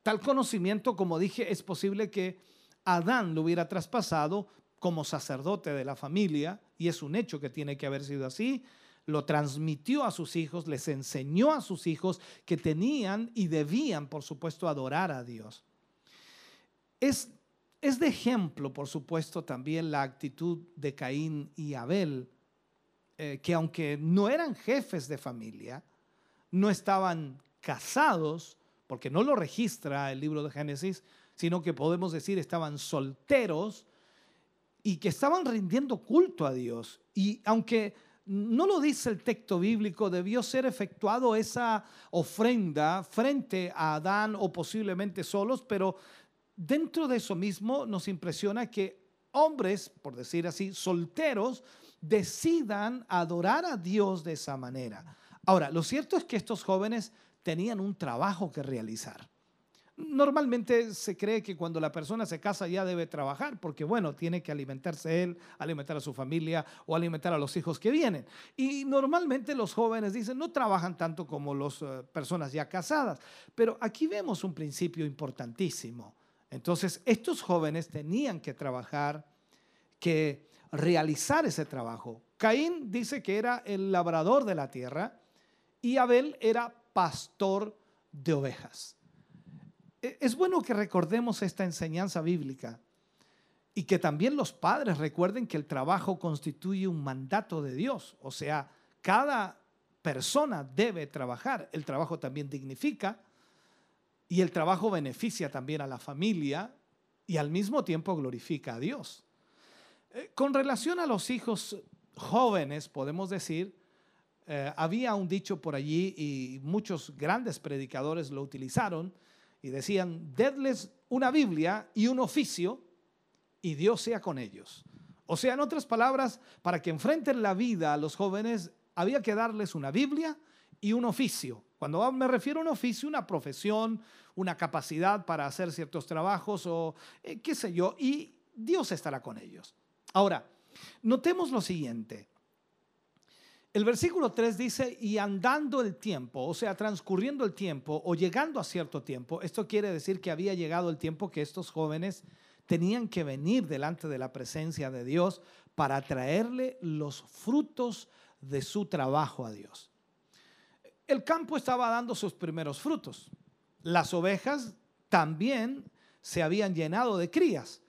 Tal conocimiento, como dije, es posible que Adán lo hubiera traspasado como sacerdote de la familia, y es un hecho que tiene que haber sido así. Lo transmitió a sus hijos, les enseñó a sus hijos que tenían y debían, por supuesto, adorar a Dios. Es, de ejemplo, por supuesto, también la actitud de Caín y Abel, eh, que aunque no eran jefes de familia, no estaban casados, porque no lo registra el libro de Génesis, sino que podemos decir estaban solteros y que estaban rindiendo culto a Dios. Y aunque no lo dice el texto bíblico, debió ser efectuado esa ofrenda frente a Adán o posiblemente solos, pero dentro de eso mismo nos impresiona que hombres, por decir así, solteros, decidan adorar a Dios de esa manera. Ahora, lo cierto es que estos jóvenes tenían un trabajo que realizar. Normalmente se cree que cuando la persona se casa ya debe trabajar, porque bueno, tiene que alimentarse él, alimentar a su familia o alimentar a los hijos que vienen. Y normalmente los jóvenes dicen, no trabajan tanto como las personas ya casadas, pero aquí vemos un principio importantísimo. Entonces, estos jóvenes tenían que trabajar, que realizar ese trabajo. Caín dice que era el labrador de la tierra y Abel era pastor de ovejas. E, Es bueno que recordemos esta enseñanza bíblica y que también los padres recuerden que el trabajo constituye un mandato de Dios. O sea, cada persona debe trabajar. El trabajo también dignifica y el trabajo beneficia también a la familia y al mismo tiempo glorifica a Dios. Eh, Con relación a los hijos jóvenes, podemos decir, eh, había un dicho por allí y muchos grandes predicadores lo utilizaron y decían, dedles una Biblia y un oficio y Dios sea con ellos. O sea, en otras palabras, para que enfrenten la vida a los jóvenes, había que darles una Biblia y un oficio. Cuando me refiero a un oficio, una profesión, una capacidad para hacer ciertos trabajos o eh, qué sé yo, y Dios estará con ellos. Ahora, notemos lo siguiente. El versículo 3 dice, y andando el tiempo, o sea, transcurriendo el tiempo o llegando a cierto tiempo, esto quiere decir que había llegado el tiempo que estos jóvenes tenían que venir delante de la presencia de Dios para traerle los frutos de su trabajo a Dios. El campo estaba dando sus primeros frutos. Las ovejas también se habían llenado de crías.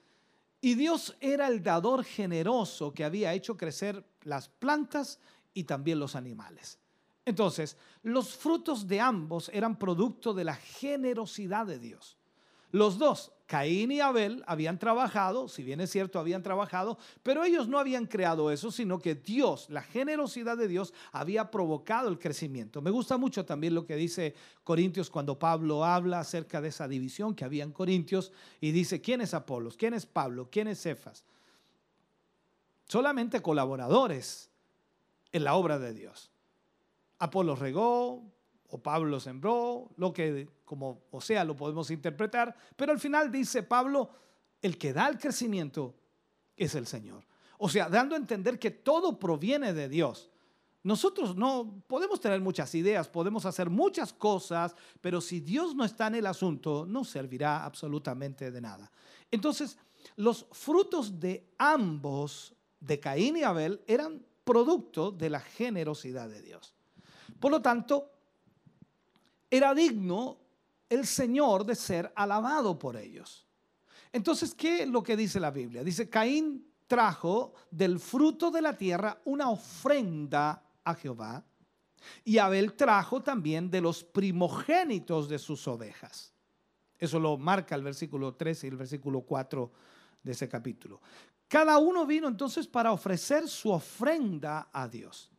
Y Dios era el dador generoso que había hecho crecer las plantas y también los animales. Entonces, los frutos de ambos eran producto de la generosidad de Dios. Los dos, Caín y Abel, habían trabajado, si bien es cierto, habían trabajado, pero ellos no habían creado eso, sino que Dios, la generosidad de Dios, había provocado el crecimiento. Me gusta mucho también lo que dice Corintios cuando Pablo habla acerca de esa división que había en Corintios y dice, ¿quién es Apolos? ¿Quién es Pablo? ¿Quién es Cefas? Solamente colaboradores en la obra de Dios. Apolo regó, o Pablo sembró, lo que como o sea lo podemos interpretar, pero al final dice Pablo, el que da el crecimiento es el Señor. O sea, dando a entender que todo proviene de Dios. Nosotros no podemos tener muchas ideas, podemos hacer muchas cosas, pero si Dios no está en el asunto, no servirá absolutamente de nada. Entonces, los frutos de ambos, de Caín y Abel, eran producto de la generosidad de Dios. Por lo tanto, era digno el Señor de ser alabado por ellos. Entonces, ¿qué es lo que dice la Biblia? Dice, Caín trajo del fruto de la tierra una ofrenda a Jehová y Abel trajo también de los primogénitos de sus ovejas. Eso lo marca el versículo 13 y el versículo 4 de ese capítulo. Cada uno vino entonces para ofrecer su ofrenda a Dios.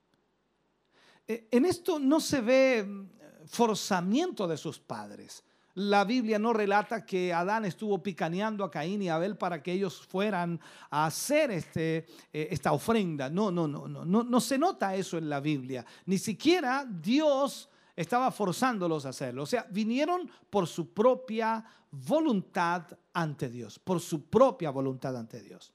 Eh, En esto no se ve forzamiento de sus padres. La Biblia no relata que Adán estuvo picaneando a Caín y Abel para que ellos fueran a hacer este, eh, esta ofrenda. No, no, no, no, no, no se nota eso en la Biblia. Ni siquiera Dios estaba forzándolos a hacerlo. O sea, vinieron por su propia voluntad ante Dios, por su propia voluntad ante Dios.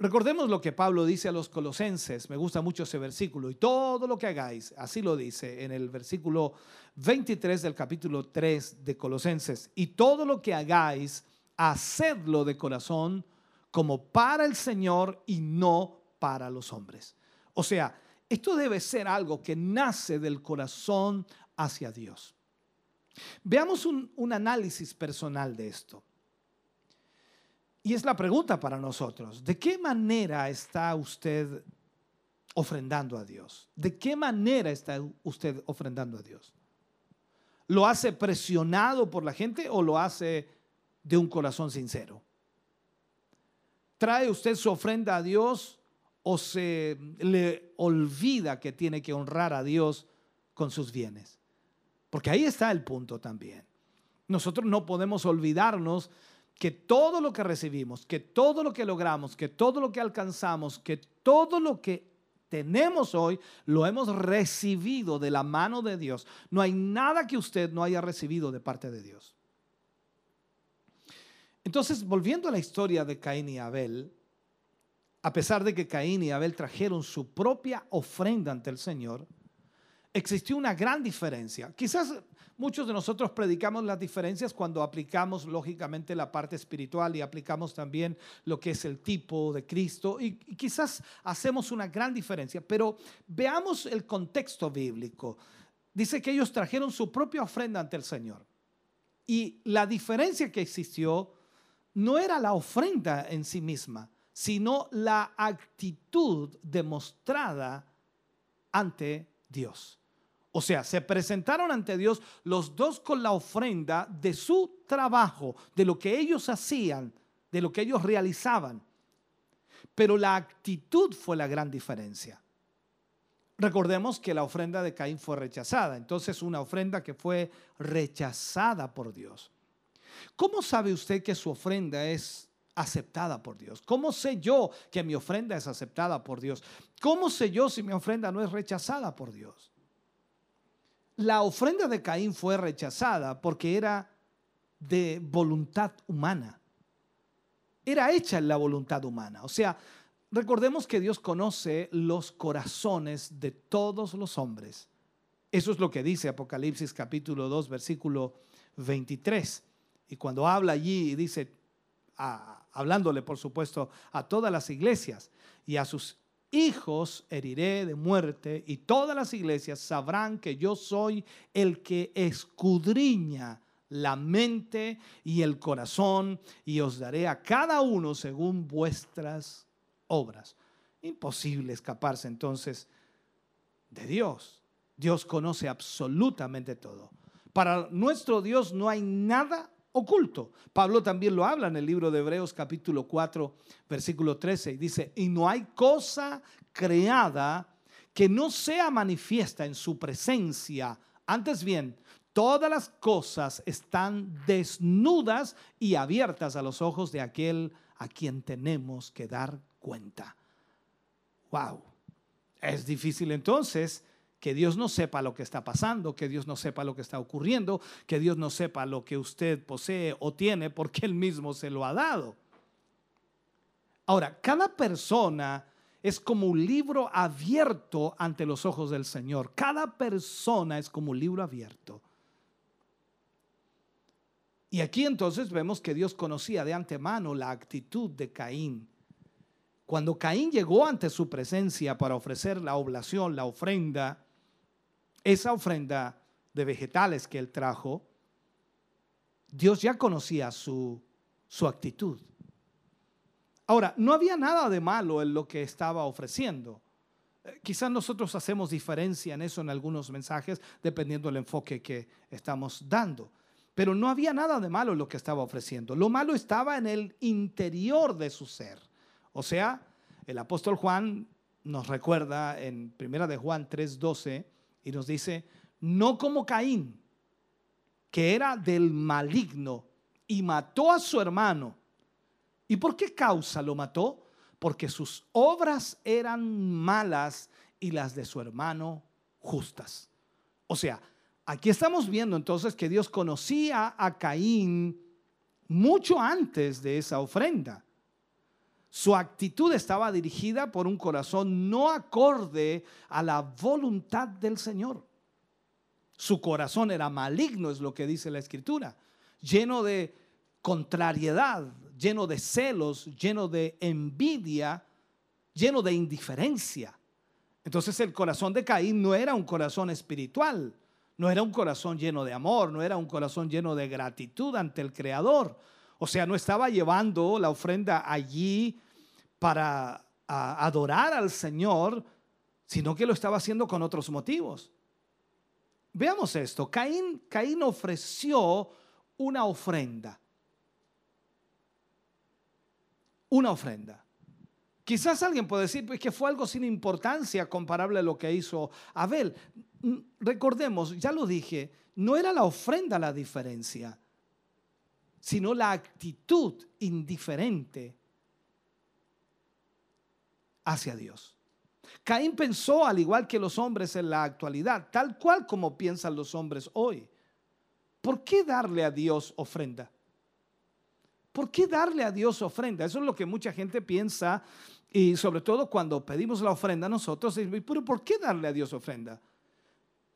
Recordemos lo que Pablo dice a los colosenses, me gusta mucho ese versículo, y todo lo que hagáis, así lo dice en el versículo 23 del capítulo 3 de Colosenses, y todo lo que hagáis, hacedlo de corazón como para el Señor y no para los hombres. O sea, esto debe ser algo que nace del corazón hacia Dios. Veamos un, un análisis personal de esto. Y es la pregunta para nosotros. ¿De qué manera está usted ofrendando a Dios? ¿De qué manera está usted ofrendando a Dios? ¿Lo hace presionado por la gente o lo hace de un corazón sincero? ¿Trae usted su ofrenda a Dios o se le olvida que tiene que honrar a Dios con sus bienes. Porque ahí está el punto también. Nosotros no podemos olvidarnos que todo lo que recibimos, que todo lo que logramos, que todo lo que alcanzamos, que todo lo que tenemos hoy, lo hemos recibido de la mano de Dios. No hay nada que usted no haya recibido de parte de Dios. Entonces, volviendo a la historia de Caín y Abel, a pesar de que Caín y Abel trajeron su propia ofrenda ante el Señor, existió una gran diferencia. Quizás muchos de nosotros predicamos las diferencias cuando aplicamos lógicamente la parte espiritual y aplicamos también lo que es el tipo de Cristo y, quizás hacemos una gran diferencia, pero veamos el contexto bíblico. Dice que ellos trajeron su propia ofrenda ante el Señor. Y la diferencia que existió no era la ofrenda en sí misma, sino la actitud demostrada ante Dios. O sea, se presentaron ante Dios los dos con la ofrenda de su trabajo, de lo que ellos hacían, de lo que ellos realizaban. Pero la actitud fue la gran diferencia. Recordemos que la ofrenda de Caín fue rechazada, entonces una ofrenda que fue rechazada por Dios. ¿Cómo sabe usted que su ofrenda es aceptada por Dios? ¿Cómo sé yo que mi ofrenda es aceptada por Dios? ¿Cómo sé yo si mi ofrenda no es rechazada por Dios? La ofrenda de Caín fue rechazada porque era de voluntad humana. Era hecha en la voluntad humana. O sea, recordemos que Dios conoce los corazones de todos los hombres. Eso es lo que dice Apocalipsis capítulo 2, versículo 23. Y cuando habla allí, dice, ah, hablándole por supuesto a todas las iglesias y a sus hijos heriré de muerte y todas las iglesias sabrán que yo soy el que escudriña la mente y el corazón y os daré a cada uno según vuestras obras. Imposible escaparse entonces de Dios. Dios conoce absolutamente todo. Para nuestro Dios no hay nada oculto. Pablo también lo habla en el libro de Hebreos capítulo 4, versículo 13, y dice, y no hay cosa creada que no sea manifiesta en su presencia. Antes bien, todas las cosas están desnudas y abiertas a los ojos de aquel a quien tenemos que dar cuenta. Wow. Es difícil entonces que Dios no sepa lo que está pasando, que Dios no sepa lo que está ocurriendo, que Dios no sepa lo que usted posee o tiene porque Él mismo se lo ha dado. Ahora, cada persona es como un libro abierto ante los ojos del Señor. Cada persona es como un libro abierto. Y aquí entonces vemos que Dios conocía de antemano la actitud de Caín. Cuando Caín llegó ante su presencia para ofrecer la oblación, la ofrenda, esa ofrenda de vegetales que él trajo, Dios ya conocía su, su actitud. Ahora, no había nada de malo en lo que estaba ofreciendo. Eh, quizás nosotros hacemos diferencia en eso en algunos mensajes, dependiendo del enfoque que estamos dando. Pero no había nada de malo en lo que estaba ofreciendo. Lo malo estaba en el interior de su ser. O sea, el apóstol Juan nos recuerda en Primera de Juan 3:12 y nos dice, no como Caín, que era del maligno y mató a su hermano. ¿Y por qué causa lo mató? Porque sus obras eran malas y las de su hermano justas. O sea, aquí estamos viendo entonces que Dios conocía a Caín mucho antes de esa ofrenda. Su actitud estaba dirigida por un corazón no acorde a la voluntad del Señor. Su corazón era maligno, es lo que dice la escritura, lleno de contrariedad, lleno de celos, lleno de envidia, lleno de indiferencia. Entonces el corazón de Caín no era un corazón espiritual, no era un corazón lleno de amor, no era un corazón lleno de gratitud ante el Creador. O sea, no estaba llevando la ofrenda allí para adorar al Señor, sino que lo estaba haciendo con otros motivos. Veamos esto. Caín, Caín ofreció una ofrenda. Una ofrenda Quizás alguien puede decir pues, que fue algo sin importancia comparable a lo que hizo Abel. Mm, Recordemos, ya lo dije, no era la ofrenda la diferencia, sino la actitud indiferente hacia Dios. Caín pensó al igual que los hombres en la actualidad, tal cual como piensan los hombres hoy. ¿Por qué darle a Dios ofrenda? ¿Por qué darle a Dios ofrenda? Eso es lo que mucha gente piensa y sobre todo cuando pedimos la ofrenda nosotros, pero ¿por qué darle a Dios ofrenda?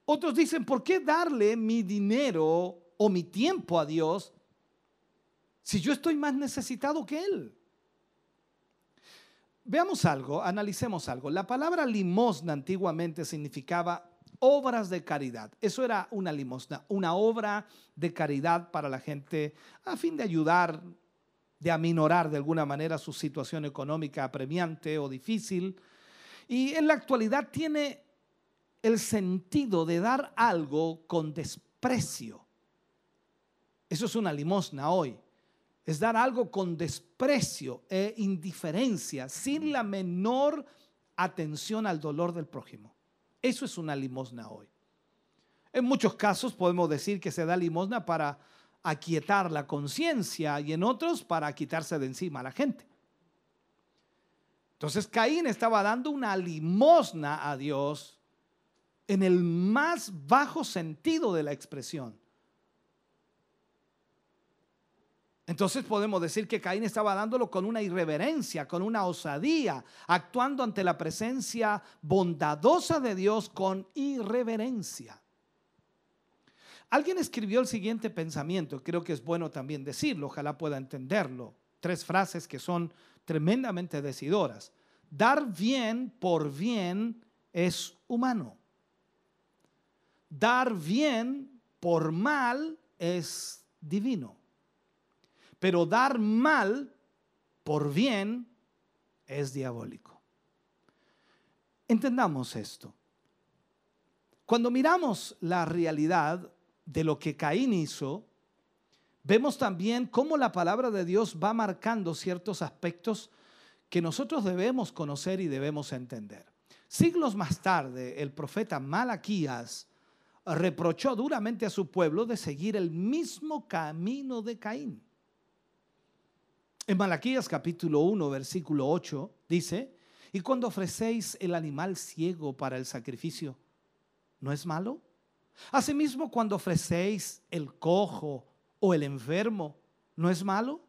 Otros dicen, ¿por qué darle mi dinero o mi tiempo a Dios si yo estoy más necesitado que Él? Veamos algo, analicemos algo. La palabra limosna antiguamente significaba obras de caridad. Eso era una limosna, una obra de caridad para la gente a fin de ayudar, de aminorar de alguna manera su situación económica apremiante o difícil. Y en la actualidad tiene el sentido de dar algo con desprecio. Eso es una limosna hoy. Es dar algo con desprecio e indiferencia, sin la menor atención al dolor del prójimo. Eso es una limosna hoy. En muchos casos podemos decir que se da limosna para aquietar la conciencia y en otros para quitarse de encima a la gente. Entonces Caín estaba dando una limosna a Dios en el más bajo sentido de la expresión. Entonces podemos decir que Caín estaba dándolo con una irreverencia, con una osadía, actuando ante la presencia bondadosa de Dios con irreverencia. Alguien escribió el siguiente pensamiento, creo que es bueno también decirlo, ojalá pueda entenderlo. Tres frases que son tremendamente decidoras. Dar bien por bien es humano. Dar bien por mal es divino. Pero dar mal por bien es diabólico. Entendamos esto. Cuando miramos la realidad de lo que Caín hizo, vemos también cómo la palabra de Dios va marcando ciertos aspectos que nosotros debemos conocer y debemos entender. Siglos más tarde, el profeta Malaquías reprochó duramente a su pueblo de seguir el mismo camino de Caín. En Malaquías capítulo 1, versículo 8 dice, y cuando ofrecéis el animal ciego para el sacrificio, ¿no es malo? Asimismo, cuando ofrecéis el cojo o el enfermo, ¿no es malo?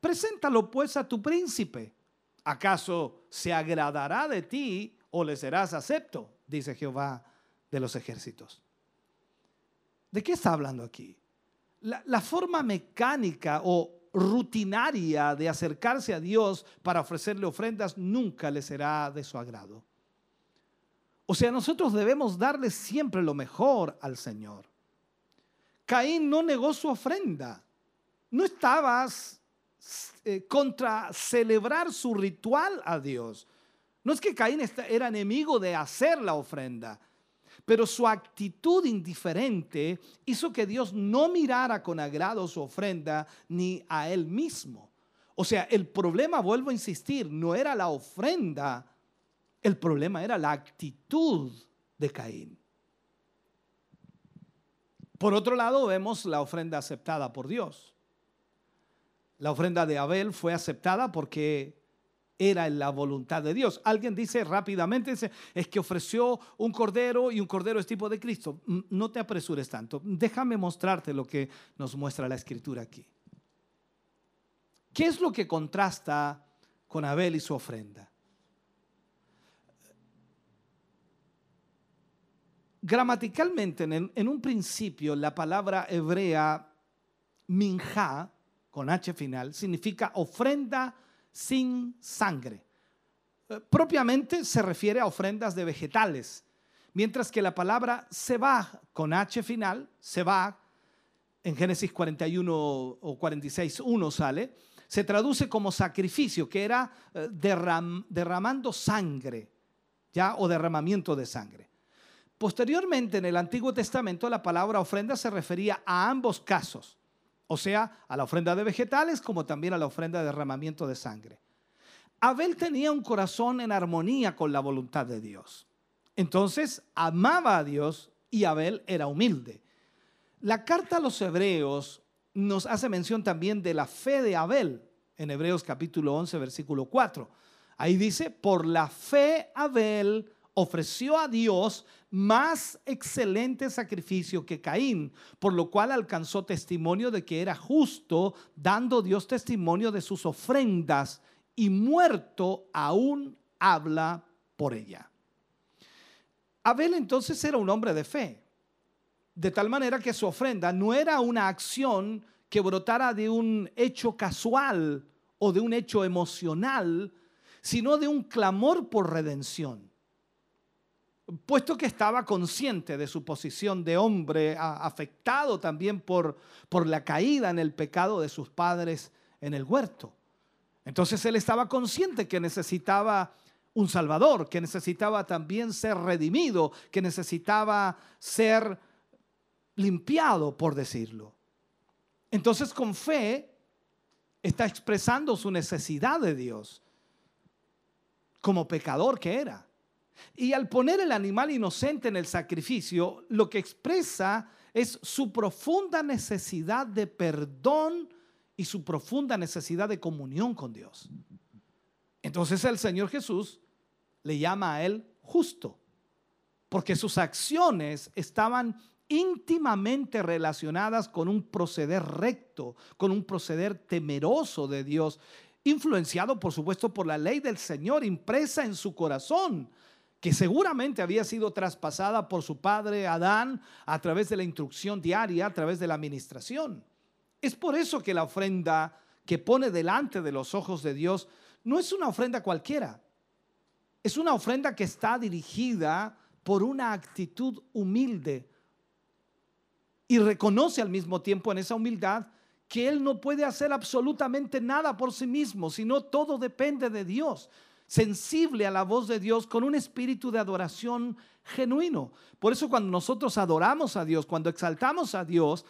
Preséntalo pues a tu príncipe. ¿Acaso se agradará de ti o le serás acepto? Dice Jehová de los ejércitos. ¿De qué está hablando aquí? La, la forma mecánica o rutinaria de acercarse a Dios para ofrecerle ofrendas nunca le será de su agrado. O sea, nosotros debemos darle siempre lo mejor al Señor. Caín no negó su ofrenda. No estabas eh, contra celebrar su ritual a Dios. No es que Caín era enemigo de hacer la ofrenda, pero su actitud indiferente hizo que Dios no mirara con agrado su ofrenda ni a él mismo. O sea, el problema, vuelvo a insistir, no era la ofrenda, el problema era la actitud de Caín. Por otro lado, vemos la ofrenda aceptada por Dios. La ofrenda de Abel fue aceptada porque era en la voluntad de Dios. Alguien dice rápidamente, es que ofreció un cordero y un cordero es tipo de Cristo. No te apresures tanto. Déjame mostrarte lo que nos muestra la escritura aquí. ¿Qué es lo que contrasta con Abel y su ofrenda? Gramaticalmente, en, en un principio, la palabra hebrea minja, con H final, significa ofrenda sin sangre. Eh, propiamente se refiere a ofrendas de vegetales, mientras que la palabra seba con H final, seba, en Génesis 41 o 46, 1 sale, se traduce como sacrificio, que era eh, derramando sangre, ya, o derramamiento de sangre. Posteriormente, en el Antiguo Testamento, la palabra ofrenda se refería a ambos casos o sea, a la ofrenda de vegetales como también a la ofrenda de derramamiento de sangre. Abel tenía un corazón en armonía con la voluntad de Dios. Entonces amaba a Dios y Abel era humilde. La carta a los hebreos nos hace mención también de la fe de Abel en Hebreos capítulo 11, versículo 4. Ahí dice, por la fe Abel ofreció a Dios más excelente sacrificio que Caín, por lo cual alcanzó testimonio de que era justo, dando Dios testimonio de sus ofrendas, y muerto aún habla por ella. Abel entonces era un hombre de fe, de tal manera que su ofrenda no era una acción que brotara de un hecho casual o de un hecho emocional, sino de un clamor por redención puesto que estaba consciente de su posición de hombre, afectado también por, por la caída en el pecado de sus padres en el huerto. Entonces él estaba consciente que necesitaba un Salvador, que necesitaba también ser redimido, que necesitaba ser limpiado, por decirlo. Entonces con fe está expresando su necesidad de Dios como pecador que era. Y al poner el animal inocente en el sacrificio, lo que expresa es su profunda necesidad de perdón y su profunda necesidad de comunión con Dios. Entonces el Señor Jesús le llama a él justo, porque sus acciones estaban íntimamente relacionadas con un proceder recto, con un proceder temeroso de Dios, influenciado por supuesto por la ley del Señor impresa en su corazón que seguramente había sido traspasada por su padre Adán a través de la instrucción diaria, a través de la administración. Es por eso que la ofrenda que pone delante de los ojos de Dios no es una ofrenda cualquiera. Es una ofrenda que está dirigida por una actitud humilde y reconoce al mismo tiempo en esa humildad que Él no puede hacer absolutamente nada por sí mismo, sino todo depende de Dios sensible a la voz de Dios con un espíritu de adoración genuino. Por eso cuando nosotros adoramos a Dios, cuando exaltamos a Dios,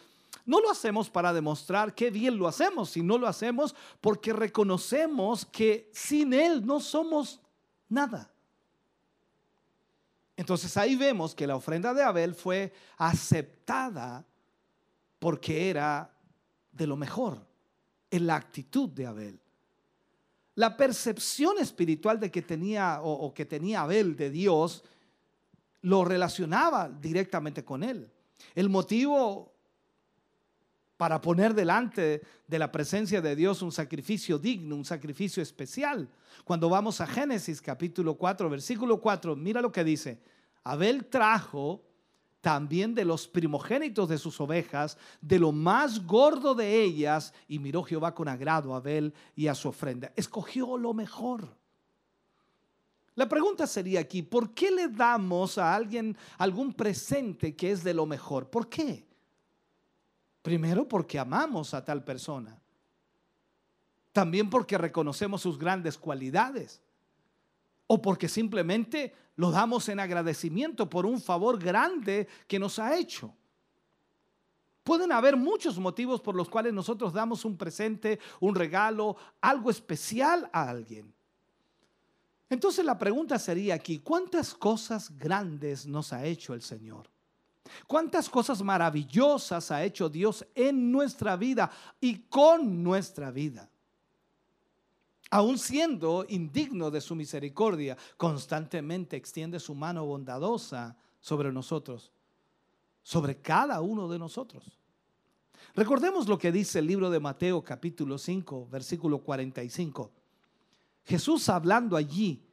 no lo hacemos para demostrar qué bien lo hacemos, sino lo hacemos porque reconocemos que sin Él no somos nada. Entonces ahí vemos que la ofrenda de Abel fue aceptada porque era de lo mejor en la actitud de Abel. La percepción espiritual de que tenía o, que tenía Abel de Dios lo relacionaba directamente con él. El motivo para poner delante de la presencia de Dios un sacrificio digno, un sacrificio especial. Cuando vamos a Génesis capítulo 4, versículo 4, mira lo que dice. Abel trajo también de los primogénitos de sus ovejas, de lo más gordo de ellas, y miró Jehová con agrado a Abel y a su ofrenda. Escogió lo mejor. La pregunta sería aquí, ¿por qué le damos a alguien algún presente que es de lo mejor? ¿Por qué? Primero porque amamos a tal persona. También porque reconocemos sus grandes cualidades. O porque simplemente lo damos en agradecimiento por un favor grande que nos ha hecho. Pueden haber muchos motivos por los cuales nosotros damos un presente, un regalo, algo especial a alguien. Entonces la pregunta sería aquí, ¿cuántas cosas grandes nos ha hecho el Señor? ¿Cuántas cosas maravillosas ha hecho Dios en nuestra vida y con nuestra vida? Aun siendo indigno de su misericordia, constantemente extiende su mano bondadosa sobre nosotros, sobre cada uno de nosotros. Recordemos lo que dice el libro de Mateo capítulo 5, versículo 45. Jesús hablando allí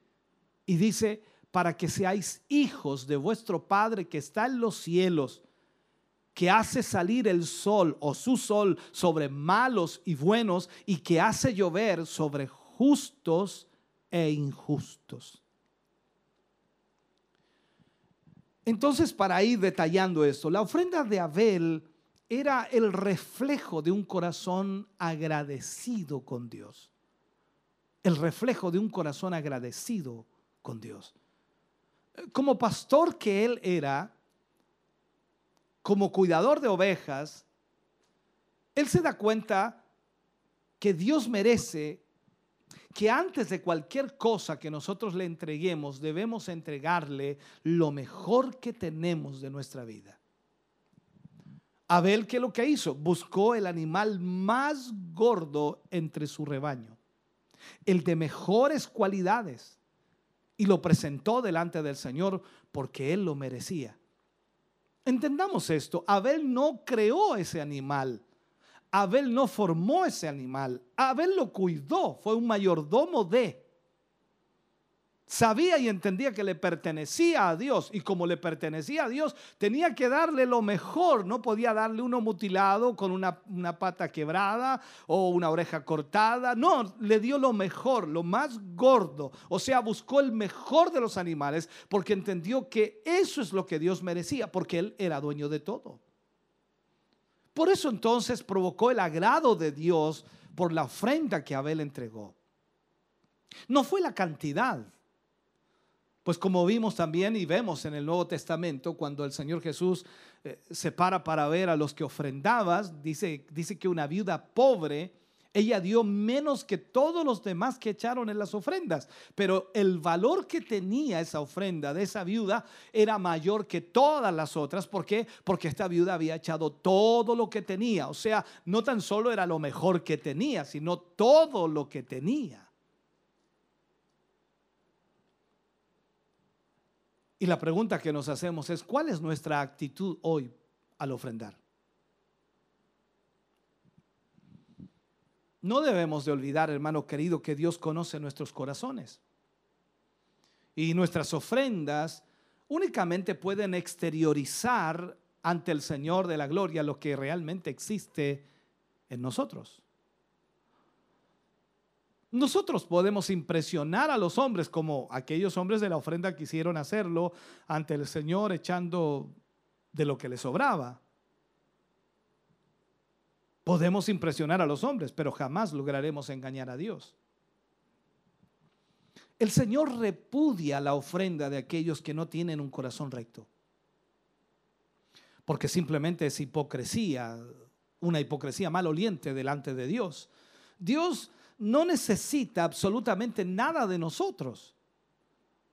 y dice, para que seáis hijos de vuestro Padre que está en los cielos, que hace salir el sol o su sol sobre malos y buenos y que hace llover sobre justos e injustos. Entonces, para ir detallando esto, la ofrenda de Abel era el reflejo de un corazón agradecido con Dios. El reflejo de un corazón agradecido con Dios. Como pastor que él era, como cuidador de ovejas, él se da cuenta que Dios merece que antes de cualquier cosa que nosotros le entreguemos, debemos entregarle lo mejor que tenemos de nuestra vida. Abel, ¿qué es lo que hizo? Buscó el animal más gordo entre su rebaño, el de mejores cualidades, y lo presentó delante del Señor porque él lo merecía. Entendamos esto, Abel no creó ese animal, Abel no formó ese animal, Abel lo cuidó, fue un mayordomo de. Sabía y entendía que le pertenecía a Dios y como le pertenecía a Dios tenía que darle lo mejor, no podía darle uno mutilado con una, una pata quebrada o una oreja cortada, no, le dio lo mejor, lo más gordo, o sea, buscó el mejor de los animales porque entendió que eso es lo que Dios merecía, porque Él era dueño de todo. Por eso entonces provocó el agrado de Dios por la ofrenda que Abel entregó. No fue la cantidad, pues como vimos también y vemos en el Nuevo Testamento, cuando el Señor Jesús eh, se para para ver a los que ofrendabas, dice, dice que una viuda pobre, ella dio menos que todos los demás que echaron en las ofrendas, pero el valor que tenía esa ofrenda de esa viuda era mayor que todas las otras. ¿Por qué? Porque esta viuda había echado todo lo que tenía, o sea, no tan solo era lo mejor que tenía, sino todo lo que tenía. Y la pregunta que nos hacemos es, ¿cuál es nuestra actitud hoy al ofrendar? No debemos de olvidar, hermano querido, que Dios conoce nuestros corazones. Y nuestras ofrendas únicamente pueden exteriorizar ante el Señor de la gloria lo que realmente existe en nosotros. Nosotros podemos impresionar a los hombres como aquellos hombres de la ofrenda quisieron hacerlo ante el Señor echando de lo que les sobraba. Podemos impresionar a los hombres, pero jamás lograremos engañar a Dios. El Señor repudia la ofrenda de aquellos que no tienen un corazón recto. Porque simplemente es hipocresía, una hipocresía maloliente delante de Dios. Dios no necesita absolutamente nada de nosotros.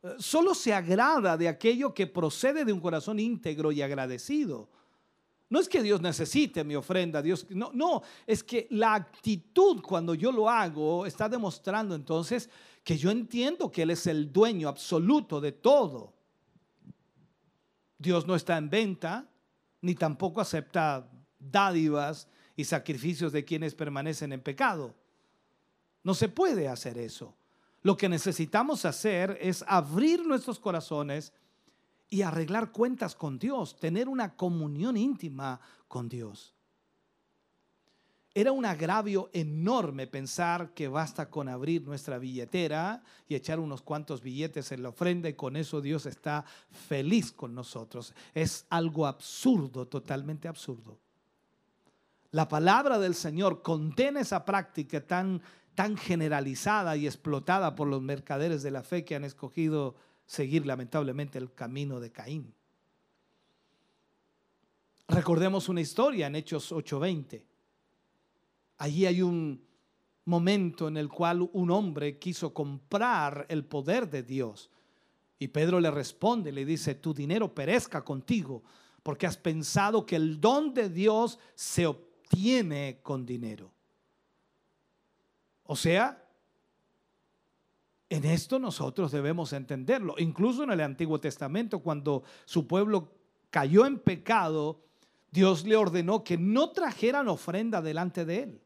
Eh, Solo se agrada de aquello que procede de un corazón íntegro y agradecido. No es que Dios necesite mi ofrenda, Dios no, no, es que la actitud cuando yo lo hago está demostrando entonces que yo entiendo que él es el dueño absoluto de todo. Dios no está en venta, ni tampoco acepta dádivas y sacrificios de quienes permanecen en pecado. No se puede hacer eso. Lo que necesitamos hacer es abrir nuestros corazones y arreglar cuentas con Dios, tener una comunión íntima con Dios. Era un agravio enorme pensar que basta con abrir nuestra billetera y echar unos cuantos billetes en la ofrenda y con eso Dios está feliz con nosotros. Es algo absurdo, totalmente absurdo. La palabra del Señor condena esa práctica tan tan generalizada y explotada por los mercaderes de la fe que han escogido seguir lamentablemente el camino de Caín. Recordemos una historia en Hechos 8:20. Allí hay un momento en el cual un hombre quiso comprar el poder de Dios. Y Pedro le responde, le dice, tu dinero perezca contigo, porque has pensado que el don de Dios se obtiene con dinero. O sea, en esto nosotros debemos entenderlo. Incluso en el Antiguo Testamento, cuando su pueblo cayó en pecado, Dios le ordenó que no trajeran ofrenda delante de él.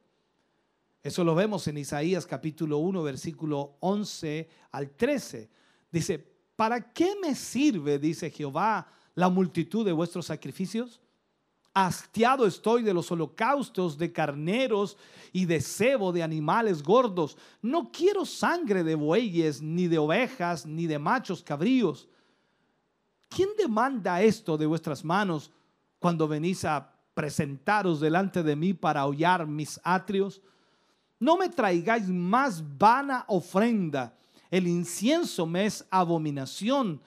Eso lo vemos en Isaías capítulo 1, versículo 11 al 13. Dice, ¿para qué me sirve, dice Jehová, la multitud de vuestros sacrificios? Hastiado estoy de los holocaustos de carneros y de cebo de animales gordos. No quiero sangre de bueyes, ni de ovejas, ni de machos cabríos. ¿Quién demanda esto de vuestras manos cuando venís a presentaros delante de mí para hollar mis atrios? No me traigáis más vana ofrenda. El incienso me es abominación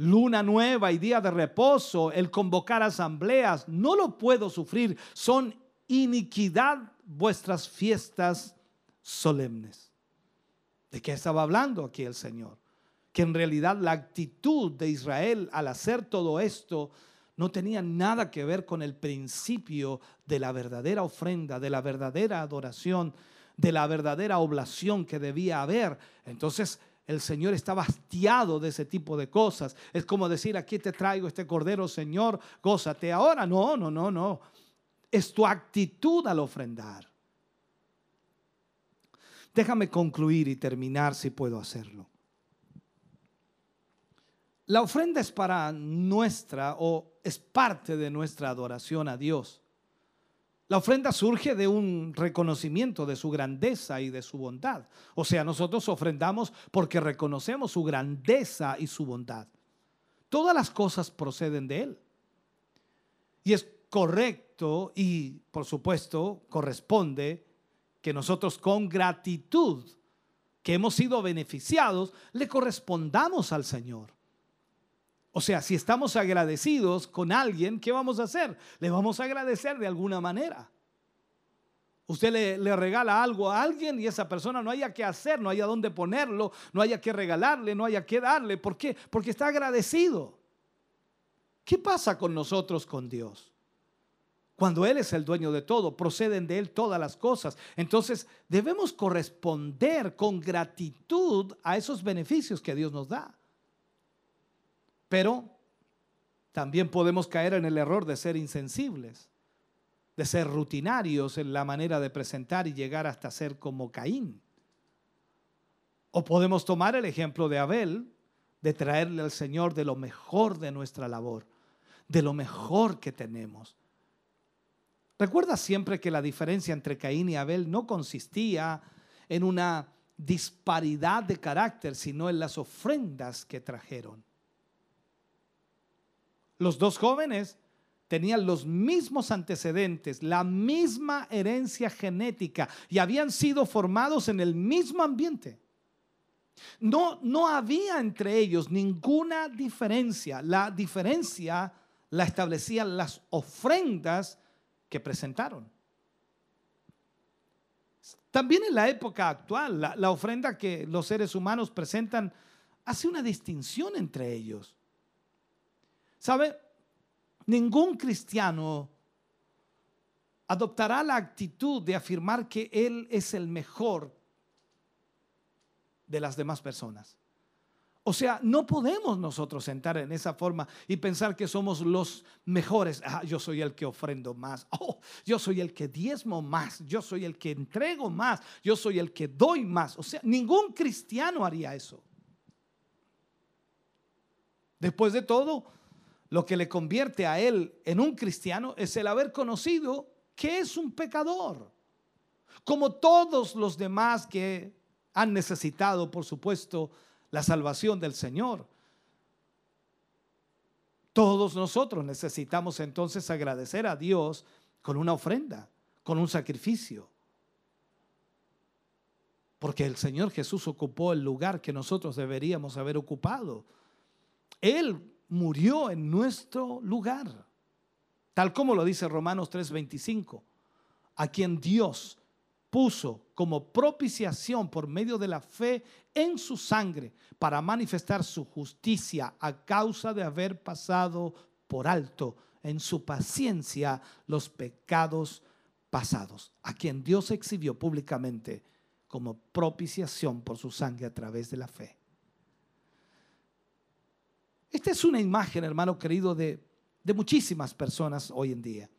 luna nueva y día de reposo, el convocar asambleas, no lo puedo sufrir. Son iniquidad vuestras fiestas solemnes. ¿De qué estaba hablando aquí el Señor? Que en realidad la actitud de Israel al hacer todo esto no tenía nada que ver con el principio de la verdadera ofrenda, de la verdadera adoración, de la verdadera oblación que debía haber. Entonces el Señor estaba hastiado de ese tipo de cosas. Es como decir, aquí te traigo este cordero, Señor, gózate ahora. No, no, no, no. Es tu actitud al ofrendar. Déjame concluir y terminar si puedo hacerlo. La ofrenda es para nuestra o es parte de nuestra adoración a Dios. La ofrenda surge de un reconocimiento de su grandeza y de su bondad. O sea, nosotros ofrendamos porque reconocemos su grandeza y su bondad. Todas las cosas proceden de Él. Y es correcto y, por supuesto, corresponde que nosotros con gratitud, que hemos sido beneficiados, le correspondamos al Señor. O sea, si estamos agradecidos con alguien, ¿qué vamos a hacer? Le vamos a agradecer de alguna manera. Usted le, regala algo a alguien y esa persona no haya que hacer, no haya dónde ponerlo, no haya que regalarle, no haya que darle. ¿Por qué? Porque está agradecido. ¿Qué pasa con nosotros, con Dios? Cuando Él es el dueño de todo, proceden de Él todas las cosas. Entonces debemos corresponder con gratitud a esos beneficios que Dios nos da. Pero también podemos caer en el error de ser insensibles, de ser rutinarios en la manera de presentar y llegar hasta ser como Caín. O podemos tomar el ejemplo de Abel, de traerle al Señor de lo mejor de nuestra labor, de lo mejor que tenemos. Recuerda siempre que la diferencia entre Caín y Abel no consistía en una disparidad de carácter, sino en las ofrendas que trajeron. Los dos jóvenes tenían los mismos antecedentes, la misma herencia genética y habían sido formados en el mismo ambiente. No, no había entre ellos ninguna diferencia. La diferencia la establecían las ofrendas que presentaron. También en la época actual, la, la ofrenda que los seres humanos presentan hace una distinción entre ellos. ¿Sabe? Ningún cristiano adoptará la actitud de afirmar que Él es el mejor de las demás personas. O sea, no podemos nosotros sentar en esa forma y pensar que somos los mejores. Ah, yo soy el que ofrendo más. Oh, yo soy el que diezmo más. Yo soy el que entrego más. Yo soy el que doy más. O sea, ningún cristiano haría eso. Después de todo, lo que le convierte a él en un cristiano es el haber conocido que es un pecador. Como todos los demás que han necesitado, por supuesto, la salvación del Señor. Todos nosotros necesitamos entonces agradecer a Dios con una ofrenda, con un sacrificio. Porque el Señor Jesús ocupó el lugar que nosotros deberíamos haber ocupado. Él murió en nuestro lugar, tal como lo dice Romanos 3:25, a quien Dios puso como propiciación por medio de la fe en su sangre para manifestar su justicia a causa de haber pasado por alto en su paciencia los pecados pasados, a quien Dios exhibió públicamente como propiciación por su sangre a través de la fe. Esta es una imagen, hermano querido, de, de muchísimas personas hoy en día.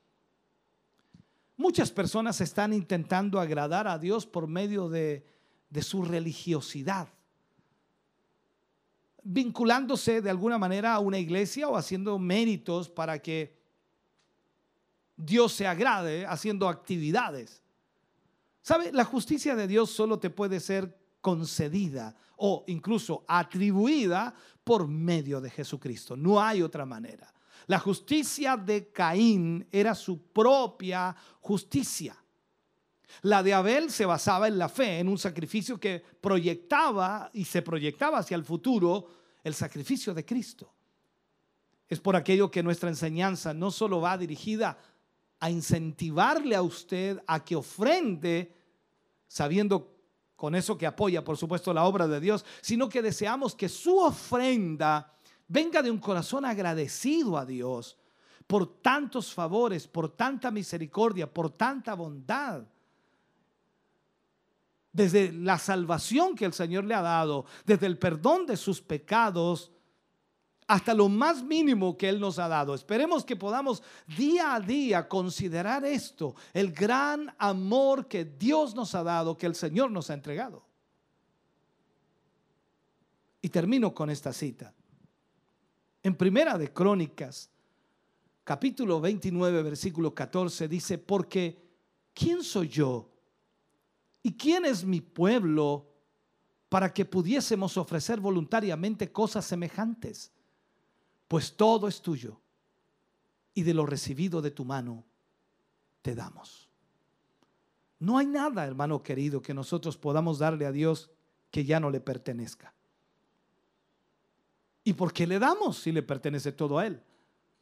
Muchas personas están intentando agradar a Dios por medio de, de su religiosidad, vinculándose de alguna manera a una iglesia o haciendo méritos para que Dios se agrade haciendo actividades. ¿Sabe? La justicia de Dios solo te puede ser concedida o incluso atribuida por medio de Jesucristo. No hay otra manera. La justicia de Caín era su propia justicia. La de Abel se basaba en la fe, en un sacrificio que proyectaba y se proyectaba hacia el futuro el sacrificio de Cristo. Es por aquello que nuestra enseñanza no solo va dirigida a incentivarle a usted a que ofrende sabiendo con eso que apoya, por supuesto, la obra de Dios, sino que deseamos que su ofrenda venga de un corazón agradecido a Dios por tantos favores, por tanta misericordia, por tanta bondad. Desde la salvación que el Señor le ha dado, desde el perdón de sus pecados, hasta lo más mínimo que Él nos ha dado. Esperemos que podamos día a día considerar esto, el gran amor que Dios nos ha dado, que el Señor nos ha entregado. Y termino con esta cita. En Primera de Crónicas, capítulo 29, versículo 14, dice, porque ¿quién soy yo? ¿Y quién es mi pueblo para que pudiésemos ofrecer voluntariamente cosas semejantes? Pues todo es tuyo y de lo recibido de tu mano te damos. No hay nada, hermano querido, que nosotros podamos darle a Dios que ya no le pertenezca. ¿Y por qué le damos si le pertenece todo a Él?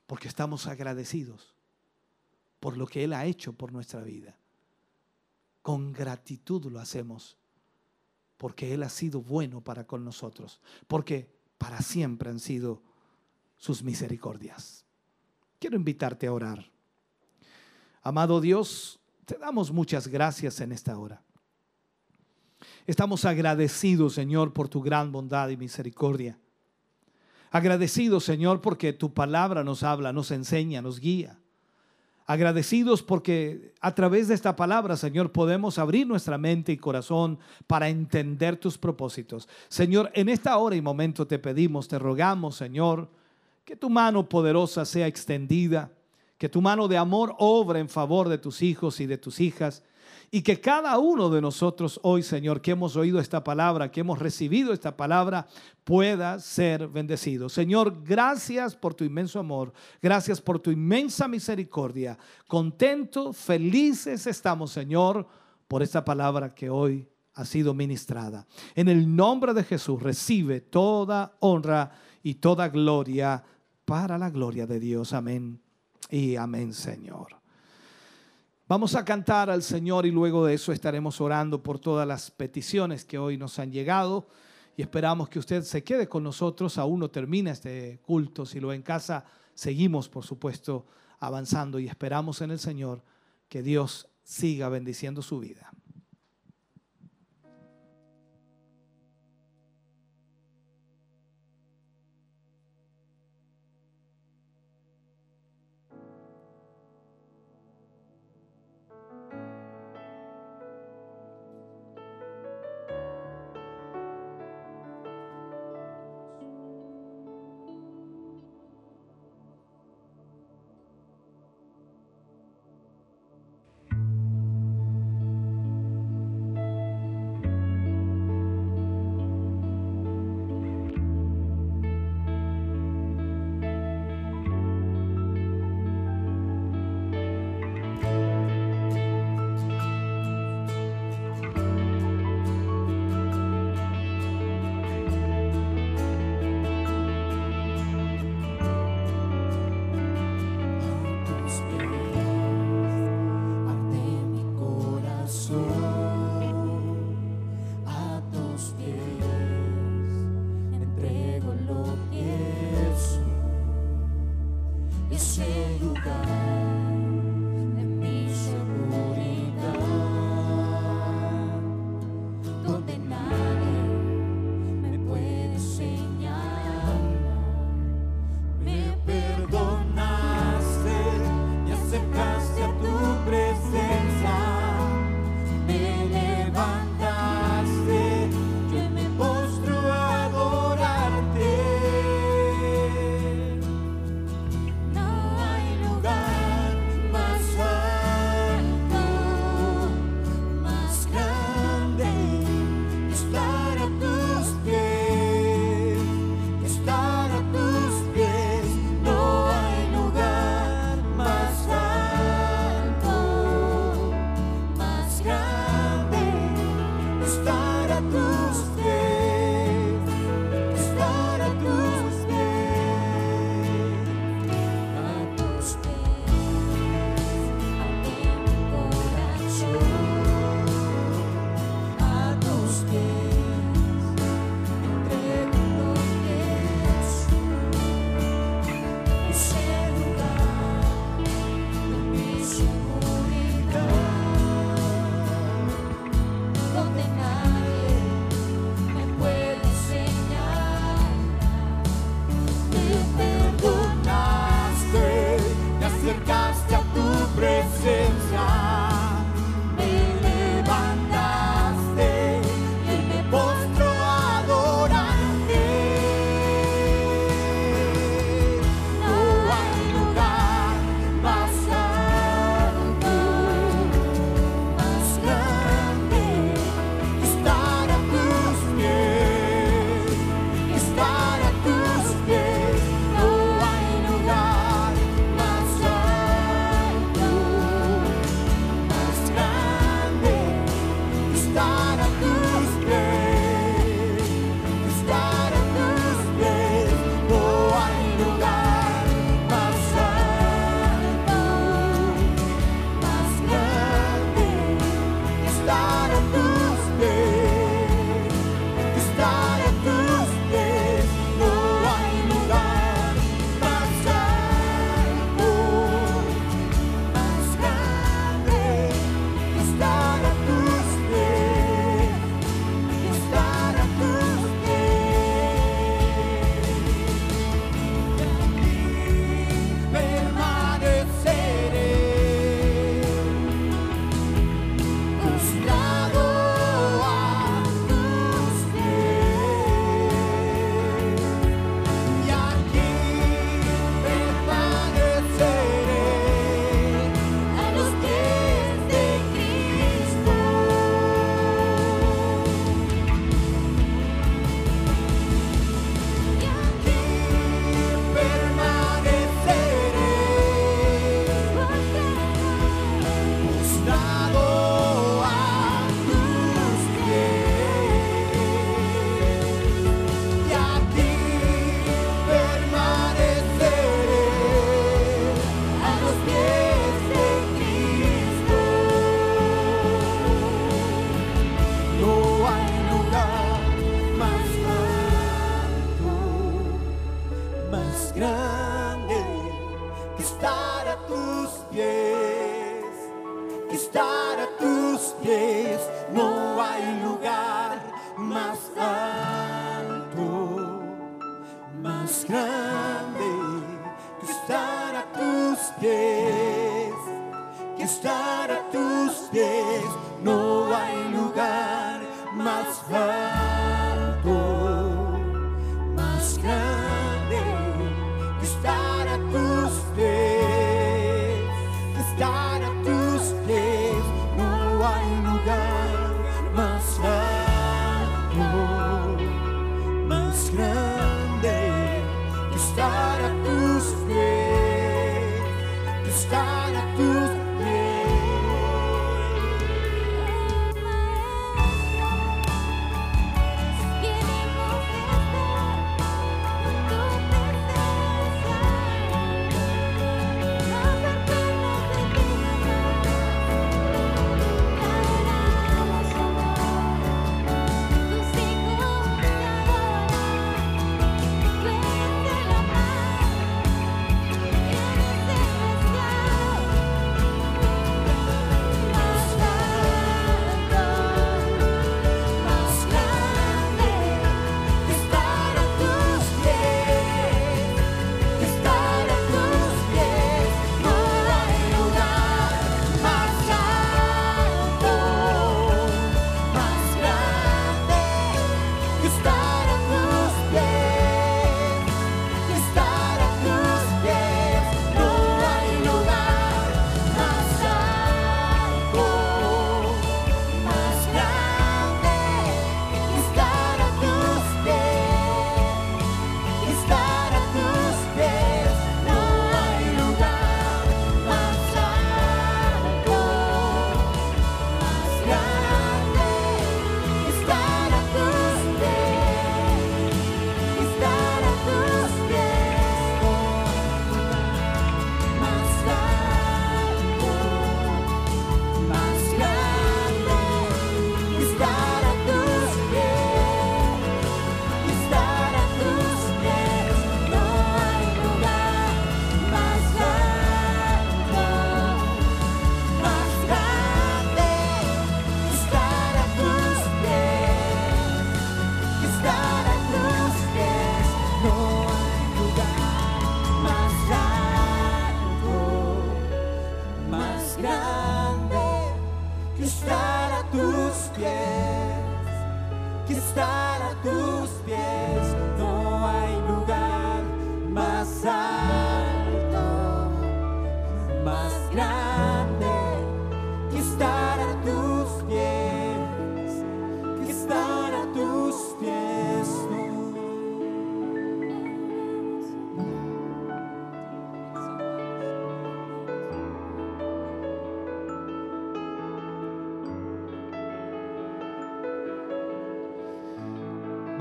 Porque estamos agradecidos por lo que Él ha hecho por nuestra vida. Con gratitud lo hacemos, porque Él ha sido bueno para con nosotros, porque para siempre han sido sus misericordias. Quiero invitarte a orar. Amado Dios, te damos muchas gracias en esta hora. Estamos agradecidos, Señor, por tu gran bondad y misericordia. Agradecidos, Señor, porque tu palabra nos habla, nos enseña, nos guía. Agradecidos porque a través de esta palabra, Señor, podemos abrir nuestra mente y corazón para entender tus propósitos. Señor, en esta hora y momento te pedimos, te rogamos, Señor, que tu mano poderosa sea extendida, que tu mano de amor obra en favor de tus hijos y de tus hijas. Y que cada uno de nosotros hoy, Señor, que hemos oído esta palabra, que hemos recibido esta palabra, pueda ser bendecido. Señor, gracias por tu inmenso amor, gracias por tu inmensa misericordia. Contentos, felices estamos, Señor, por esta palabra que hoy ha sido ministrada. En el nombre de Jesús recibe toda honra y toda gloria para la gloria de Dios. Amén y amén, Señor. Vamos a cantar al Señor y luego de eso estaremos orando por todas las peticiones que hoy nos han llegado y esperamos que usted se quede con nosotros, aún no termina este culto, si lo en casa, seguimos por supuesto avanzando y esperamos en el Señor que Dios siga bendiciendo su vida.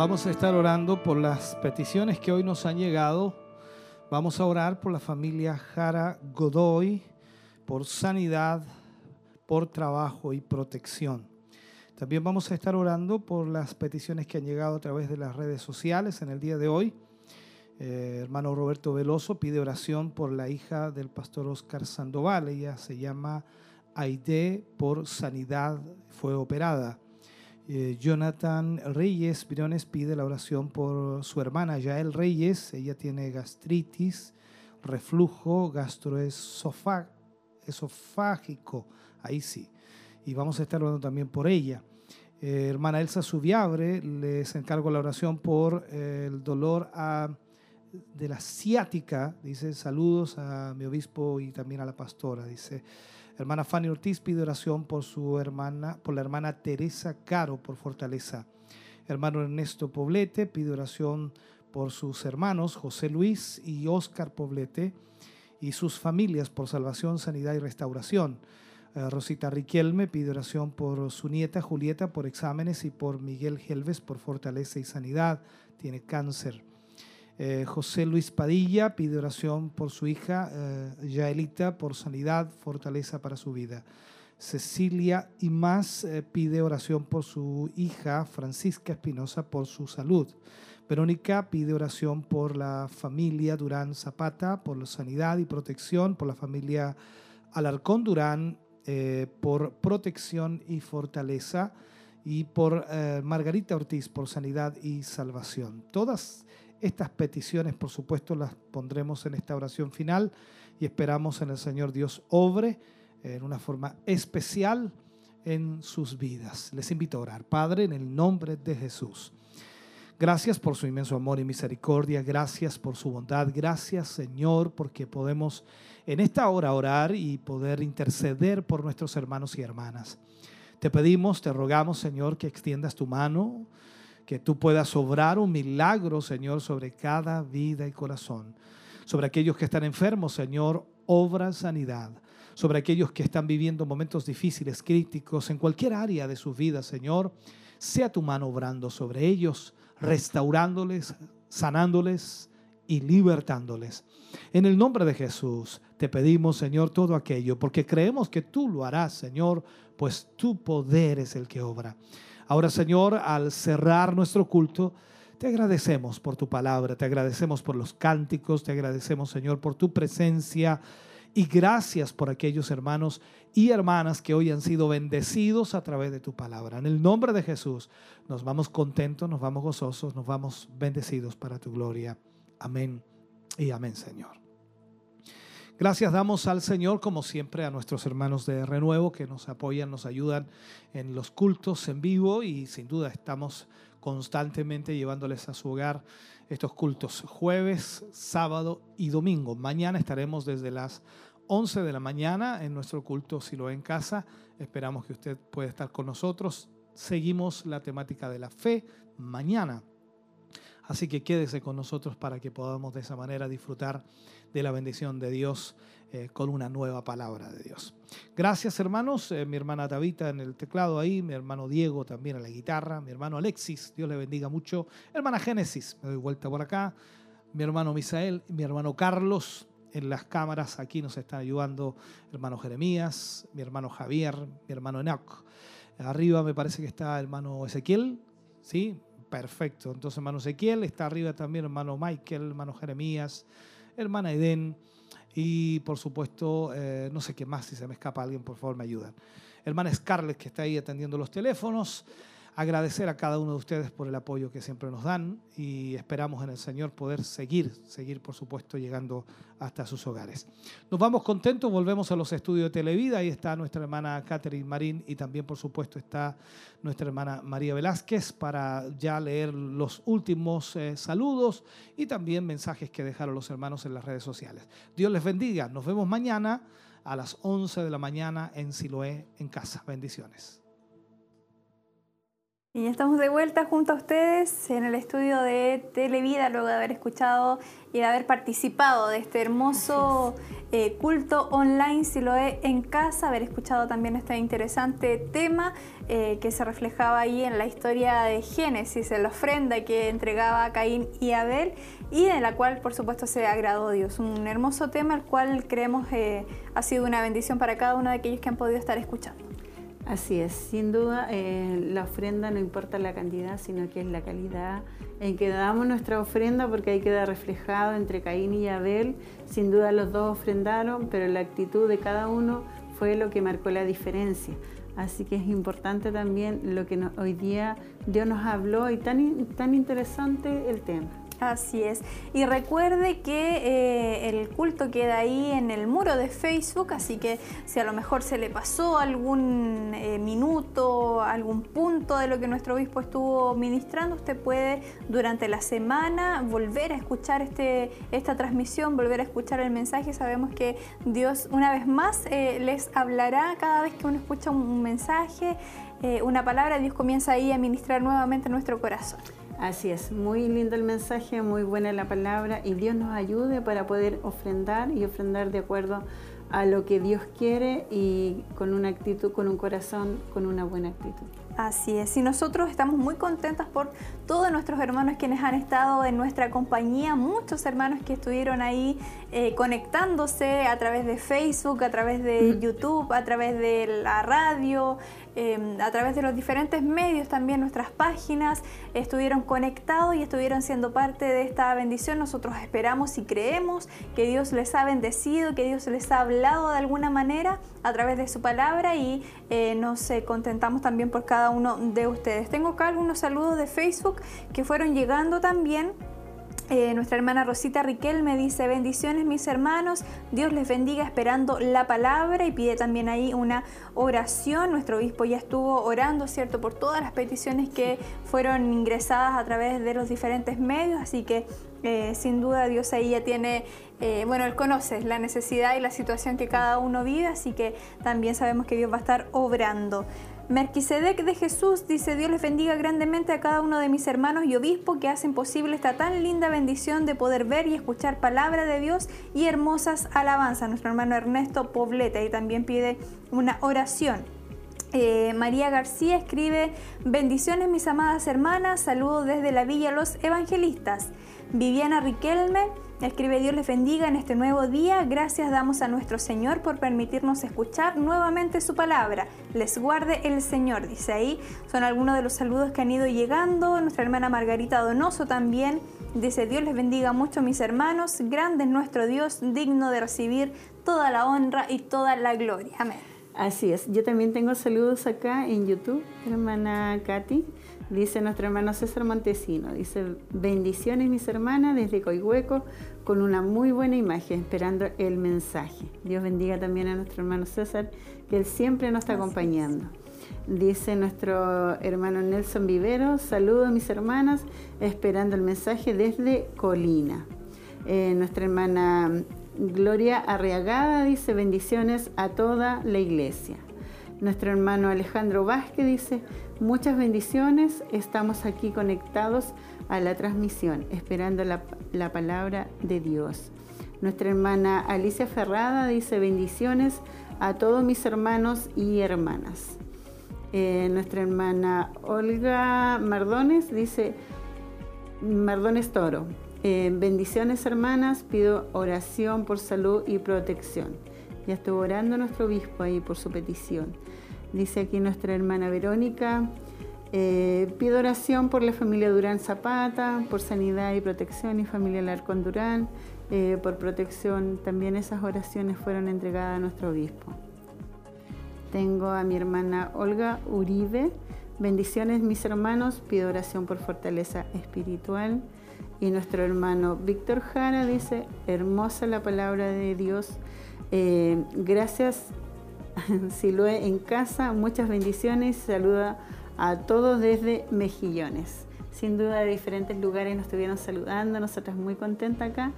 Vamos a estar orando por las peticiones que hoy nos han llegado. Vamos a orar por la familia Jara Godoy, por sanidad, por trabajo y protección. También vamos a estar orando por las peticiones que han llegado a través de las redes sociales en el día de hoy. Eh, hermano Roberto Veloso pide oración por la hija del pastor Oscar Sandoval. Ella se llama Aide por sanidad, fue operada. Eh, Jonathan Reyes Briones pide la oración por su hermana Yael Reyes. Ella tiene gastritis, reflujo gastroesofágico. Ahí sí. Y vamos a estar orando también por ella. Eh, hermana Elsa Subiabre, les encargo la oración por eh, el dolor a- de la ciática. Dice saludos a mi obispo y también a la pastora. Dice Hermana Fanny Ortiz pide oración por su hermana, por la hermana Teresa Caro por fortaleza. Hermano Ernesto Poblete pide oración por sus hermanos José Luis y Óscar Poblete y sus familias por salvación, sanidad y restauración. Eh, Rosita Riquelme pide oración por su nieta Julieta por exámenes y por Miguel Gelves por fortaleza y sanidad. Tiene cáncer. Eh, José Luis Padilla pide oración por su hija eh, Yaelita por sanidad, fortaleza para su vida. Cecilia y más eh, pide oración por su hija Francisca Espinosa por su salud. Verónica pide oración por la familia Durán Zapata, por sanidad y protección, por la familia Alarcón Durán, eh, por protección y fortaleza, y por Margarita Ortiz, por sanidad y salvación. Todas Estas peticiones, por supuesto, las pondremos en esta oración final y esperamos en el Señor Dios obre en una forma especial en sus vidas. Les invito a orar. Padre, en el nombre de Jesús. Gracias por su inmenso amor y misericordia. Gracias por su bondad. Gracias, Señor, porque podemos en esta hora orar y poder interceder por nuestros hermanos y hermanas. Te pedimos, te rogamos, Señor, que extiendas tu mano, que tú puedas obrar un milagro, Señor, sobre cada vida y corazón. Sobre aquellos que están enfermos, Señor, obra sanidad. Sobre aquellos que están viviendo momentos difíciles, críticos, en cualquier área de su vida, Señor, sea tu mano obrando sobre ellos, restaurándoles, sanándoles y libertándoles. En el nombre de Jesús te pedimos, Señor, todo aquello, porque creemos que tú lo harás, Señor, pues tu poder es el que obra. Ahora, Señor, al cerrar nuestro culto, te agradecemos por tu palabra, te agradecemos por los cánticos, te agradecemos, Señor, por tu presencia y gracias por aquellos hermanos y hermanas que hoy han sido bendecidos a través de tu palabra. En el nombre de Jesús nos vamos contentos, nos vamos gozosos, nos vamos bendecidos para tu gloria. Amén y amén, Señor. Gracias damos al Señor, como siempre, a nuestros hermanos de Renuevo que nos apoyan, nos ayudan en los cultos en vivo y sin duda estamos constantemente llevándoles a su hogar estos cultos jueves, sábado y domingo. Mañana estaremos desde las 11 de la mañana en nuestro culto Silo en casa. Esperamos que usted pueda estar con nosotros. Seguimos la temática de la fe mañana. Así que quédese con nosotros para que podamos de esa manera disfrutar de la bendición de Dios eh, con una nueva palabra de Dios. Gracias hermanos, eh, mi hermana Tabita en el teclado ahí, mi hermano Diego también en la guitarra, mi hermano Alexis, Dios le bendiga mucho, hermana Génesis, me doy vuelta por acá, mi hermano Misael, mi hermano Carlos en las cámaras, aquí nos están ayudando hermano Jeremías, mi hermano Javier, mi hermano Enoch. Arriba me parece que está hermano Ezequiel, ¿sí? Perfecto. Entonces, hermano Ezequiel, está arriba también hermano Michael, hermano Jeremías, hermana Eden y por supuesto, eh, no sé qué más, si se me escapa alguien, por favor me ayudan. Hermana Scarlett que está ahí atendiendo los teléfonos. Agradecer a cada uno de ustedes por el apoyo que siempre nos dan y esperamos en el Señor poder seguir, seguir por supuesto llegando hasta sus hogares. Nos vamos contentos, volvemos a los estudios de Televida, ahí está nuestra hermana Catherine Marín y también por supuesto está nuestra hermana María Velázquez para ya leer los últimos eh, saludos y también mensajes que dejaron los hermanos en las redes sociales. Dios les bendiga, nos vemos mañana a las 11 de la mañana en Siloé en casa. Bendiciones. Y ya estamos de vuelta junto a ustedes en el estudio de Televida, luego de haber escuchado y de haber participado de este hermoso eh, culto online, si lo es en casa, haber escuchado también este interesante tema eh, que se reflejaba ahí en la historia de Génesis, en la ofrenda que entregaba Caín y Abel y en la cual por supuesto se agradó Dios. Un hermoso tema el cual creemos eh, ha sido una bendición para cada uno de aquellos que han podido estar escuchando. Así es, sin duda eh, la ofrenda no importa la cantidad, sino que es la calidad en que damos nuestra ofrenda, porque ahí queda reflejado entre Caín y Abel. Sin duda los dos ofrendaron, pero la actitud de cada uno fue lo que marcó la diferencia. Así que es importante también lo que hoy día Dios nos habló y tan, tan interesante el tema. Así es. Y recuerde que eh, el culto queda ahí en el muro de Facebook, así que si a lo mejor se le pasó algún eh, minuto, algún punto de lo que nuestro obispo estuvo ministrando, usted puede durante la semana volver a escuchar este, esta transmisión, volver a escuchar el mensaje. Sabemos que Dios una vez más eh, les hablará cada vez que uno escucha un, un mensaje, una palabra, Dios comienza ahí a ministrar nuevamente nuestro corazón. Así es, muy lindo el mensaje, muy buena la palabra y Dios nos ayude para poder ofrendar y ofrendar de acuerdo a lo que Dios quiere y con una actitud, con un corazón, con una buena actitud. Así es, y nosotros estamos muy contentas por todos nuestros hermanos quienes han estado en nuestra compañía, muchos hermanos que estuvieron ahí eh, conectándose a través de Facebook, a través de YouTube, a través de la radio, eh, a través de los diferentes medios también, nuestras páginas, estuvieron conectados y estuvieron siendo parte de esta bendición. Nosotros esperamos y creemos que Dios les ha bendecido, que Dios les ha hablado de alguna manera a través de su palabra y eh, nos eh, contentamos también por cada uno de ustedes. Tengo acá algunos saludos de Facebook que fueron llegando también. Eh, nuestra hermana Rosita Riquel me dice bendiciones mis hermanos, Dios les bendiga esperando la palabra y pide también ahí una oración. Nuestro obispo ya estuvo orando, ¿cierto?, por todas las peticiones que fueron ingresadas a través de los diferentes medios, así que eh, sin duda Dios ahí ya tiene, eh, bueno, Él conoce la necesidad y la situación que cada uno vive, así que también sabemos que Dios va a estar obrando. Merquisedec de Jesús dice, Dios les bendiga grandemente a cada uno de mis hermanos y obispos que hacen posible esta tan linda bendición de poder ver y escuchar palabra de Dios y hermosas alabanzas. Nuestro hermano Ernesto Poblete y también pide una oración. Eh, María García escribe, bendiciones mis amadas hermanas, saludos desde la Villa Los Evangelistas. Viviana Riquelme escribe, Dios les bendiga en este nuevo día, gracias damos a nuestro Señor por permitirnos escuchar nuevamente su palabra. Les guarde el Señor, dice ahí. Son algunos de los saludos que han ido llegando. Nuestra hermana Margarita Donoso también dice, Dios les bendiga mucho mis hermanos, grande es nuestro Dios, digno de recibir toda la honra y toda la gloria. Amén. Así es. Yo también tengo saludos acá en YouTube, hermana Katy. Dice nuestro hermano César Montesino. Dice, bendiciones mis hermanas desde Coihueco con una muy buena imagen, esperando el mensaje. Dios bendiga también a nuestro hermano César, que él siempre nos está acompañando. Dice nuestro hermano Nelson Vivero, saludos mis hermanas, esperando el mensaje desde Colina. Eh, nuestra hermana Gloria Arriagada dice bendiciones a toda la iglesia. Nuestro hermano Alejandro Vázquez dice muchas bendiciones, estamos aquí conectados a la transmisión, esperando la, la palabra de Dios. Nuestra hermana Alicia Ferrada dice bendiciones a todos mis hermanos y hermanas. Eh, nuestra hermana Olga Mardones dice, Mardones Toro, eh, bendiciones hermanas, pido oración por salud y protección. Ya estuvo orando nuestro obispo ahí por su petición. Dice aquí nuestra hermana Verónica, eh, pido oración por la familia Durán Zapata, por sanidad y protección y familia Larcón Durán, eh, por protección. También esas oraciones fueron entregadas a nuestro obispo. Tengo a mi hermana Olga Uribe. Bendiciones mis hermanos, pido oración por fortaleza espiritual. Y nuestro hermano Víctor Jara dice, hermosa la palabra de Dios. Eh, gracias, Siloé en casa, muchas bendiciones. Saluda a todos desde Mejillones. Sin duda de diferentes lugares nos estuvieron saludando, nosotras muy contentas acá.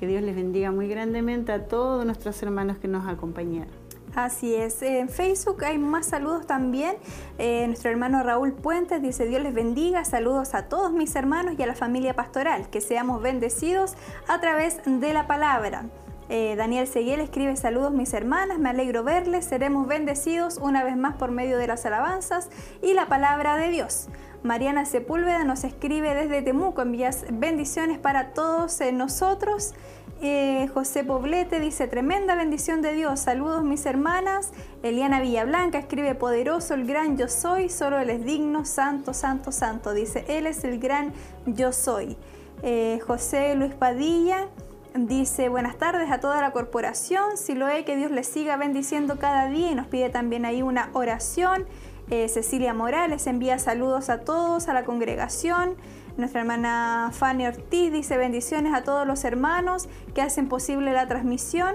Que Dios les bendiga muy grandemente a todos nuestros hermanos que nos acompañaron. Así es. En Facebook hay más saludos también. Eh, nuestro hermano Raúl Puentes dice, Dios les bendiga. Saludos a todos mis hermanos y a la familia pastoral. Que seamos bendecidos a través de la palabra. Eh, Daniel Seguiel escribe saludos mis hermanas, me alegro verles, seremos bendecidos una vez más por medio de las alabanzas y la palabra de Dios. Mariana Sepúlveda nos escribe desde Temuco, envías bendiciones para todos eh, nosotros. Eh, José Poblete dice, tremenda bendición de Dios, saludos mis hermanas. Eliana Villablanca escribe, poderoso el gran yo soy, solo Él es digno, santo, santo, santo. Dice, Él es el gran yo soy. José Luis Padilla dice, buenas tardes a toda la corporación, si lo es, que Dios les siga bendiciendo cada día y nos pide también ahí una oración. Eh, Cecilia Morales envía saludos a todos, a la congregación. Nuestra hermana Fanny Ortiz dice bendiciones a todos los hermanos que hacen posible la transmisión.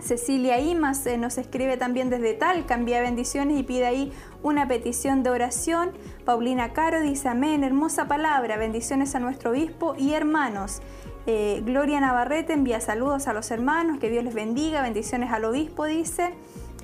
Cecilia Imas eh, nos escribe también desde Talca, envía bendiciones y pide ahí una petición de oración. Paulina Caro dice amén, hermosa palabra, bendiciones a nuestro obispo y hermanos. Eh, Gloria Navarrete envía saludos a los hermanos, que Dios les bendiga, bendiciones al obispo, dice.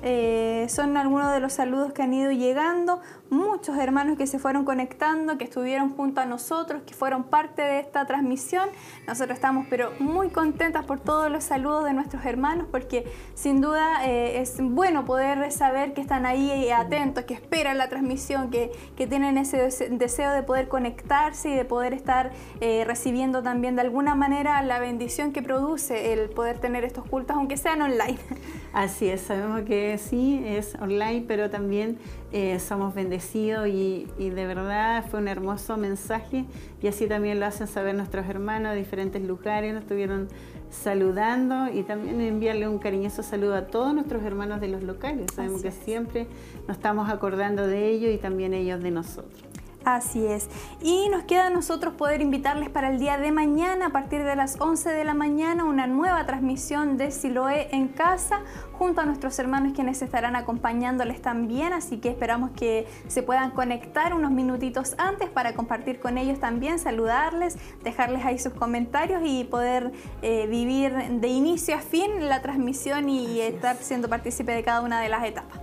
Eh, son algunos de los saludos que han ido llegando. Muchos hermanos que se fueron conectando, que estuvieron junto a nosotros, que fueron parte de esta transmisión. Nosotros estamos pero muy contentas por todos los saludos de nuestros hermanos porque sin duda eh, es bueno poder saber que están ahí atentos, que esperan la transmisión, que, que tienen ese deseo de poder conectarse y de poder estar eh, recibiendo también de alguna manera la bendición que produce el poder tener estos cultos, aunque sean online. Así es, sabemos que sí, es online, pero también eh, somos bendecidos y, y, de verdad fue un hermoso mensaje y así también lo hacen saber nuestros hermanos de diferentes lugares, nos estuvieron saludando y también enviarle un cariñoso saludo a todos nuestros hermanos de los locales. Sabemos Así que es. siempre nos estamos acordando de ellos y también ellos de nosotros. Así es. Y nos queda a nosotros poder invitarles para el día de mañana, a partir de las 11 de la mañana, una nueva transmisión de Siloé en casa, junto a nuestros hermanos quienes estarán acompañándoles también. Así que esperamos que se puedan conectar unos minutitos antes para compartir con ellos también, saludarles, dejarles ahí sus comentarios y poder eh, vivir de inicio a fin la transmisión y estar siendo partícipe de cada una de las etapas.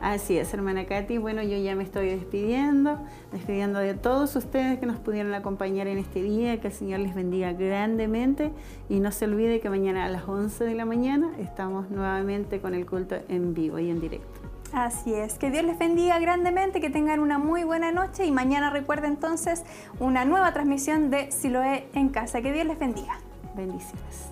Así es, hermana Katy. Bueno, yo ya me estoy despidiendo, despidiendo de todos ustedes que nos pudieron acompañar en este día. Que el Señor les bendiga grandemente. Y no se olvide que mañana a las 11 de la mañana estamos nuevamente con el culto en vivo y en directo. Así es, que Dios les bendiga grandemente, que tengan una muy buena noche y mañana recuerden entonces una nueva transmisión de Siloé en casa. Que Dios les bendiga. Bendiciones.